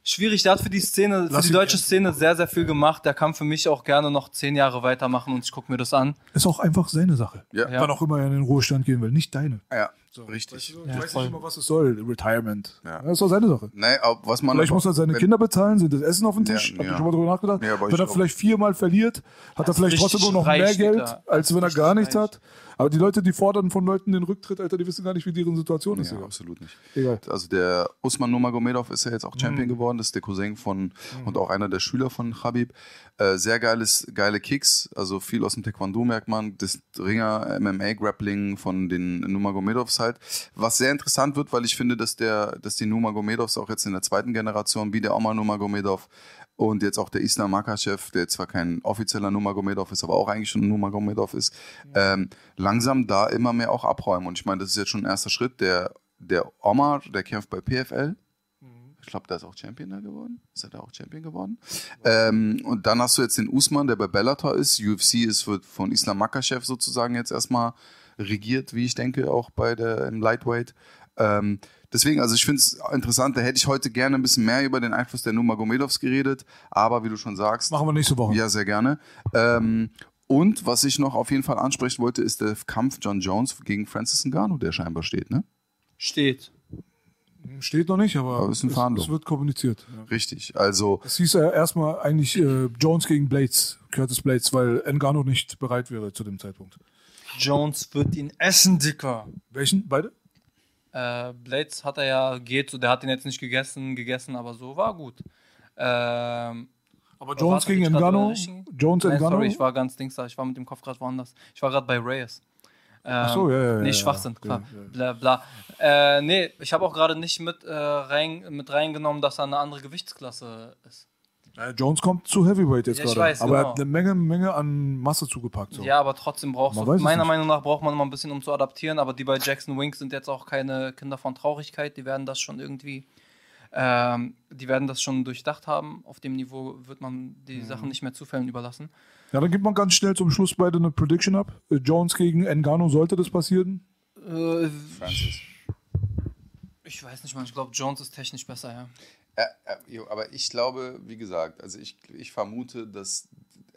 schwierig. Der hat für die Szene, für Lass die ihn deutsche. Szene sehr, sehr viel gemacht. Der kann für mich auch gerne noch zehn Jahre weitermachen und ich gucke mir das an. Ist auch einfach seine Sache. Ja. Ja. Wann auch immer er in den Ruhestand gehen will, nicht deine. Ja, richtig. Ich weiß nicht immer, was es soll, Retirement. Ja. Das ist doch seine Sache. Nee, aber was man Vielleicht aber- muss er seine wenn- Kinder bezahlen, sind das Essen auf dem Tisch. Ja, ihr ja. schon mal drüber nachgedacht? Ja, aber wenn ich er vielleicht viermal verliert, hat er vielleicht richtig trotzdem nur noch mehr Geld, da. als wenn er gar nichts hat. Aber die Leute, die fordern von Leuten den Rücktritt, Alter, die wissen gar nicht, wie deren Situation ist. Ja, Digga. absolut nicht. Egal. Also der Usman Nurmagomedov ist ja jetzt auch Mhm. Champion geworden, das ist der Cousin von und auch einer der Schüler von Khabib. Äh, sehr geiles, geile Kicks, also viel aus dem Taekwondo merkt man, das Ringer MMA Grappling von den Nurmagomedovs halt. Was sehr interessant wird, weil ich finde, dass der, dass die Nurmagomedovs auch jetzt in der zweiten Generation, wie der Omar Nurmagomedov und jetzt auch der Islam Makachev, der zwar kein offizieller Nurmagomedov ist, aber auch eigentlich schon ein Nurmagomedov ist, ähm, langsam da immer mehr auch abräumen. Und ich meine, das ist jetzt schon ein erster Schritt. Der, der Omar, der kämpft bei PFL. Ich glaube, der ist auch Champion da geworden. Ist er da auch Champion geworden? Ähm, und dann hast du jetzt den Usman, der bei Bellator ist. UFC ist wird von Islam Makachev sozusagen jetzt erstmal regiert, wie ich denke, auch bei der im Lightweight. Ähm, deswegen, also ich finde es interessant, da hätte ich heute gerne ein bisschen mehr über den Einfluss der Nurmagomedovs geredet, aber wie du schon sagst, Machen wir nächste Woche. ja, sehr gerne. Ähm, und was ich noch auf jeden Fall ansprechen wollte, ist der Kampf John Jones gegen Francis Ngannou, der scheinbar steht, ne? Steht. Steht noch nicht, aber, Aber es, es wird kommuniziert. Ja. Richtig. Also, Es hieß ja erstmal eigentlich äh, Jones gegen Blades, Curtis Blades, weil Ngannou nicht bereit wäre zu dem Zeitpunkt. Jones wird ihn essen, Dicker. Welchen? Beide? Äh, Blades hat er ja, geht so, der hat ihn jetzt nicht gegessen, gegessen, aber so war gut. Ähm, Aber Jones warte, gegen richtigen? Jones Nein, Ngannou? sorry, ich war ganz Dings da, ich war mit dem Kopf gerade woanders. Ich war gerade bei Reyes. Ähm, Ach so, ja, ja, ja, Nee, ja. Schwachsinn, Ja, klar. ja. Bla, bla. Äh, nee, ich habe auch gerade nicht mit, äh, rein, mit reingenommen, dass er eine andere Gewichtsklasse ist. Äh, Jones kommt zu Heavyweight jetzt Ja, ich gerade. weiß, aber er genau. hat eine Menge, Menge an Masse zugepackt. So. Ja, aber trotzdem brauchst Man meiner. Meinung nach braucht man immer ein bisschen, um zu adaptieren, aber die bei Jackson Wink sind jetzt auch keine Kinder von Traurigkeit, die werden das schon irgendwie, ähm, die werden das schon durchdacht haben. Auf dem Niveau wird man die Mhm. Sachen nicht mehr Zufällen überlassen. ja, dann gibt man ganz schnell zum Schluss beide eine Prediction ab. Äh, Jones gegen Ngannou, sollte das passieren? Äh, Francis. ich weiß nicht, man, ich glaube, Jones ist technisch besser, ja. Äh, äh, jo, aber ich glaube, wie gesagt, also ich, ich vermute, dass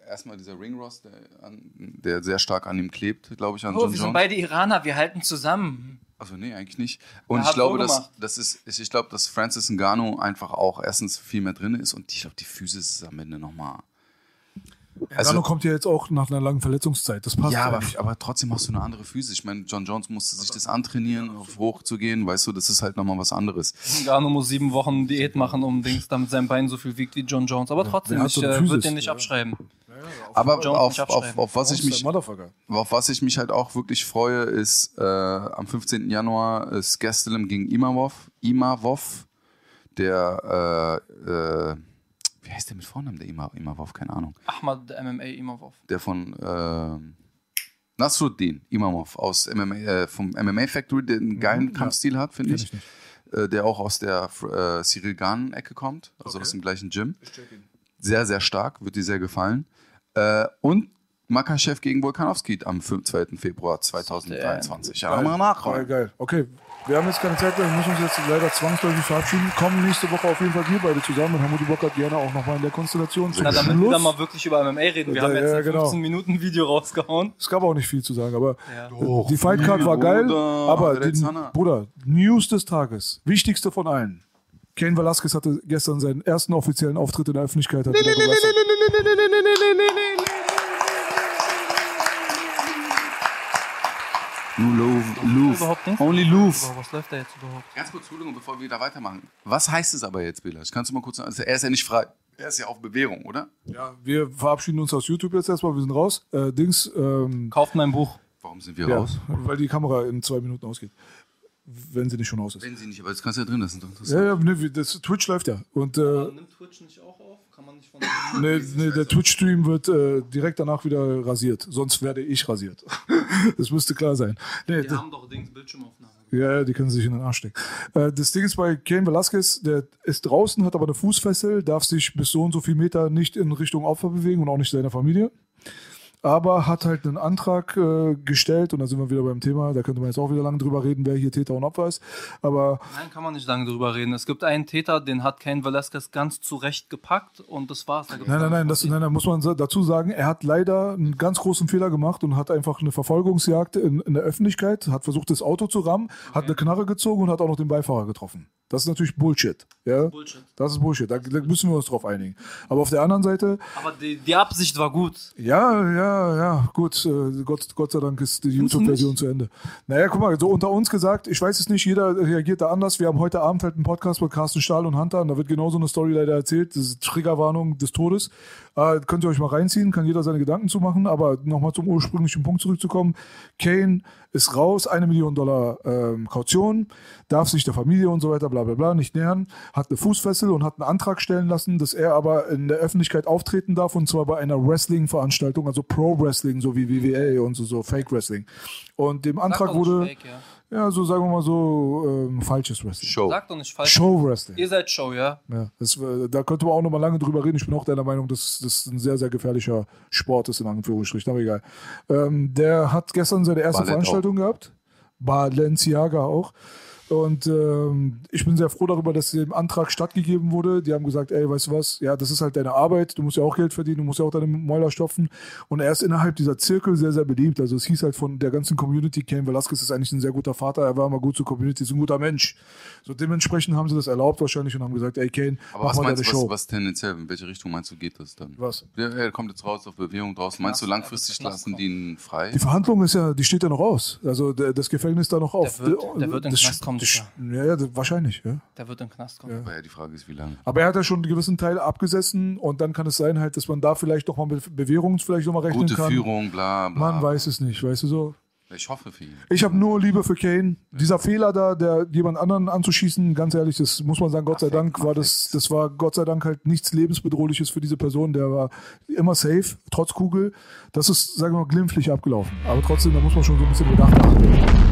erstmal dieser Ringross, der, an, der sehr stark an ihm klebt, glaube ich, an Oh, John wir sind Jones. beide Iraner, wir halten zusammen. Also nee, eigentlich nicht. Und Er ich glaube, dass, das ist, ich glaube, dass Francis Ngannou einfach auch erstens viel mehr drin ist und ich glaube, die Physis ist am Ende nochmal. Ngannou kommt ja jetzt auch nach einer langen Verletzungszeit. Das passt Also Ja, aber, aber trotzdem hast du eine andere Physis. Ich meine, John Jones musste sich das antrainieren, auf hoch zu gehen, weißt du, das ist halt nochmal was anderes. Ngannou muss sieben Wochen Diät machen, um Dings, damit sein Bein so viel wiegt wie John Jones. Aber trotzdem, ich äh, würde den nicht abschreiben. Aber auf, was ich mich, Motherfucker. auf was ich mich halt auch wirklich freue, ist äh, am 15. Januar ist Gastelum gegen Imavov. Imavov, der, äh, äh, wie heißt der mit Vornamen, der Ima, Imavov? Keine Ahnung. Ahmad MMA Imavov. Der von äh, Nasruddin Imamov aus MMA, äh, vom MMA Factory, der einen geilen Kampfstil hat, finde ich. Äh, der auch aus der äh, Cyril Gahn-Ecke kommt, also aus dem gleichen Gym. Sehr, sehr stark, wird dir sehr gefallen. Äh, und Makachev gegen Volkanovski am 5, 2. Februar 2023. Ja, mal Geil, nachholen. geil. Okay, wir haben jetzt keine Zeit mehr, wir müssen uns jetzt leider zwangsläufig verabschieden. Kommen nächste Woche auf jeden Fall wir beide zusammen und Hamudi Bock hat gerne auch nochmal in der Konstellation. Zum Na, damit wir Schluss. dann mal wirklich über MMA reden. Wir Ja, haben jetzt ja, ein genau. 15 Minuten Video rausgehauen. Es gab auch nicht viel zu sagen, aber Ja. die Fightcard war geil. Bruder, Aber die, Zahner. Bruder, News des Tages, wichtigste von allen. Ken Velasquez hatte gestern seinen ersten offiziellen Auftritt in der Öffentlichkeit. Hat wieder begeistert. Nur Louvre, Louvre. Only Louvre. Was läuft da jetzt überhaupt? Ganz kurz, Entschuldigung, bevor wir wieder weitermachen. Was heißt es aber jetzt, Belasch? Kannst du mal kurz sagen? Also er ist ja nicht frei. Er ist ja auf Bewährung, oder? Ja, wir verabschieden uns aus YouTube jetzt erstmal, wir sind raus. Äh, Dings, ähm, Kauft mein Buch. Warum sind wir ja, raus? weil die Kamera in zwei Minuten ausgeht. Wenn sie nicht schon aus ist. Wenn sie nicht, aber das kannst du ja drin lassen. Das ist Ja, ja, nee, wir- das Twitch läuft ja. Und äh, Nimmt Twitch nicht auch? Kann man nicht von. nee, nee, der Twitch-Stream wird äh, direkt danach wieder rasiert. Sonst werde ich rasiert. das müsste klar sein. Nee, Wir d- haben doch Dings Bildschirmaufnahme ja, die können sich in den Arsch stecken. Äh, das Ding ist bei Cain Velasquez, der ist draußen, hat aber eine Fußfessel, darf sich bis so und so viel Meter nicht in Richtung Opfer bewegen und auch nicht seiner Familie aber hat halt einen Antrag äh, gestellt und da sind wir wieder beim Thema, da könnte man jetzt auch wieder lange drüber reden, wer hier Täter und Opfer ist, aber... Nein, kann man nicht lange drüber reden. Es gibt einen Täter, den hat Ken Velasquez ganz zurecht gepackt und das war's. Da nein, nein, nein, das, nein, da muss man dazu sagen, er hat leider einen ganz großen Fehler gemacht und hat einfach eine Verfolgungsjagd in, in der Öffentlichkeit, hat versucht, das Auto zu rammen, okay. hat eine Knarre gezogen und hat auch noch den Beifahrer getroffen. Das ist natürlich Bullshit. Ja? Bullshit. Das ist Bullshit. Da, da, müssen wir uns drauf einigen. Aber auf der anderen Seite. Aber die, die Absicht war gut. Ja, ja, ja, gut. Äh, Gott, Gott sei Dank ist die YouTube-Version zu Ende. Naja, guck mal, so unter uns gesagt, ich weiß es nicht, jeder reagiert da anders. Wir haben heute Abend halt einen Podcast mit Carsten Stahl und Hunter und da wird genauso eine Story leider erzählt. Das ist Triggerwarnung des Todes. Äh, könnt ihr euch mal reinziehen, kann jeder seine Gedanken zu machen. Aber nochmal zum ursprünglichen Punkt zurückzukommen. Kane ist raus, eine Million Dollar ähm, Kaution, darf sich der Familie und so weiter, bla bla bla, nicht nähern, hat eine Fußfessel und hat einen Antrag stellen lassen, dass er aber in der Öffentlichkeit auftreten darf und zwar bei einer Wrestling-Veranstaltung, also Pro-Wrestling, so wie WWE und so, so Fake-Wrestling. Und dem Antrag wurde. Fake, ja. Ja, so sagen wir mal so ähm, falsches Wrestling. Show. Sag doch nicht falsch. Show Wrestling. Ihr seid Show, ja? Ja, das, äh, da könnte man auch noch mal lange drüber reden. Ich bin auch deiner Meinung, dass das ein sehr, sehr gefährlicher Sport ist, in Anführungsstrichen, aber egal. Ähm, der hat gestern seine erste Ballett Veranstaltung auch. gehabt. Balenciaga auch. Und ähm, ich bin sehr froh darüber, dass dem Antrag stattgegeben wurde. Die haben gesagt, ey, weißt du was, ja, das ist halt deine Arbeit, du musst ja auch Geld verdienen, du musst ja auch deine Mäuler stopfen. Und er ist innerhalb dieser Zirkel sehr, sehr beliebt. Also es hieß halt von der ganzen Community, Ken Velasquez ist eigentlich ein sehr guter Vater, er war immer gut zur Community, ist ein guter Mensch. So dementsprechend haben sie das erlaubt wahrscheinlich und haben gesagt, ey Kane, Aber mach was mal meinst, deine was, Show. Was tendenziell, in welche Richtung meinst du, geht das dann? Was? Ja, er kommt jetzt raus auf Bewegung draußen. Meinst du langfristig lassen die ihn frei? Die Verhandlung ist ja, die steht ja noch aus. Also der, das Gefängnis da noch auf. Der wird, der wird in den Knast kommen. Ja, ja, wahrscheinlich, ja. Der wird in den Knast kommen. Ja. Aber ja, die Frage ist, wie lange. Aber er hat ja schon einen gewissen Teil abgesessen und dann kann es sein halt, dass man da vielleicht doch mal mit Bewährung vielleicht noch mal rechnen Gute kann. Gute Führung, bla, bla. Man weiß es nicht, weißt du so. Ich hoffe für ihn. Ich habe nur Liebe für Kane. Dieser Fehler da, der jemand anderen anzuschießen, ganz ehrlich, das muss man sagen, Gott sei Dank war das, das war Gott sei Dank halt nichts lebensbedrohliches für diese Person. Der war immer safe, trotz Kugel. Das ist, sagen wir mal, glimpflich abgelaufen. Aber trotzdem, da muss man schon so ein bisschen Bedacht achten.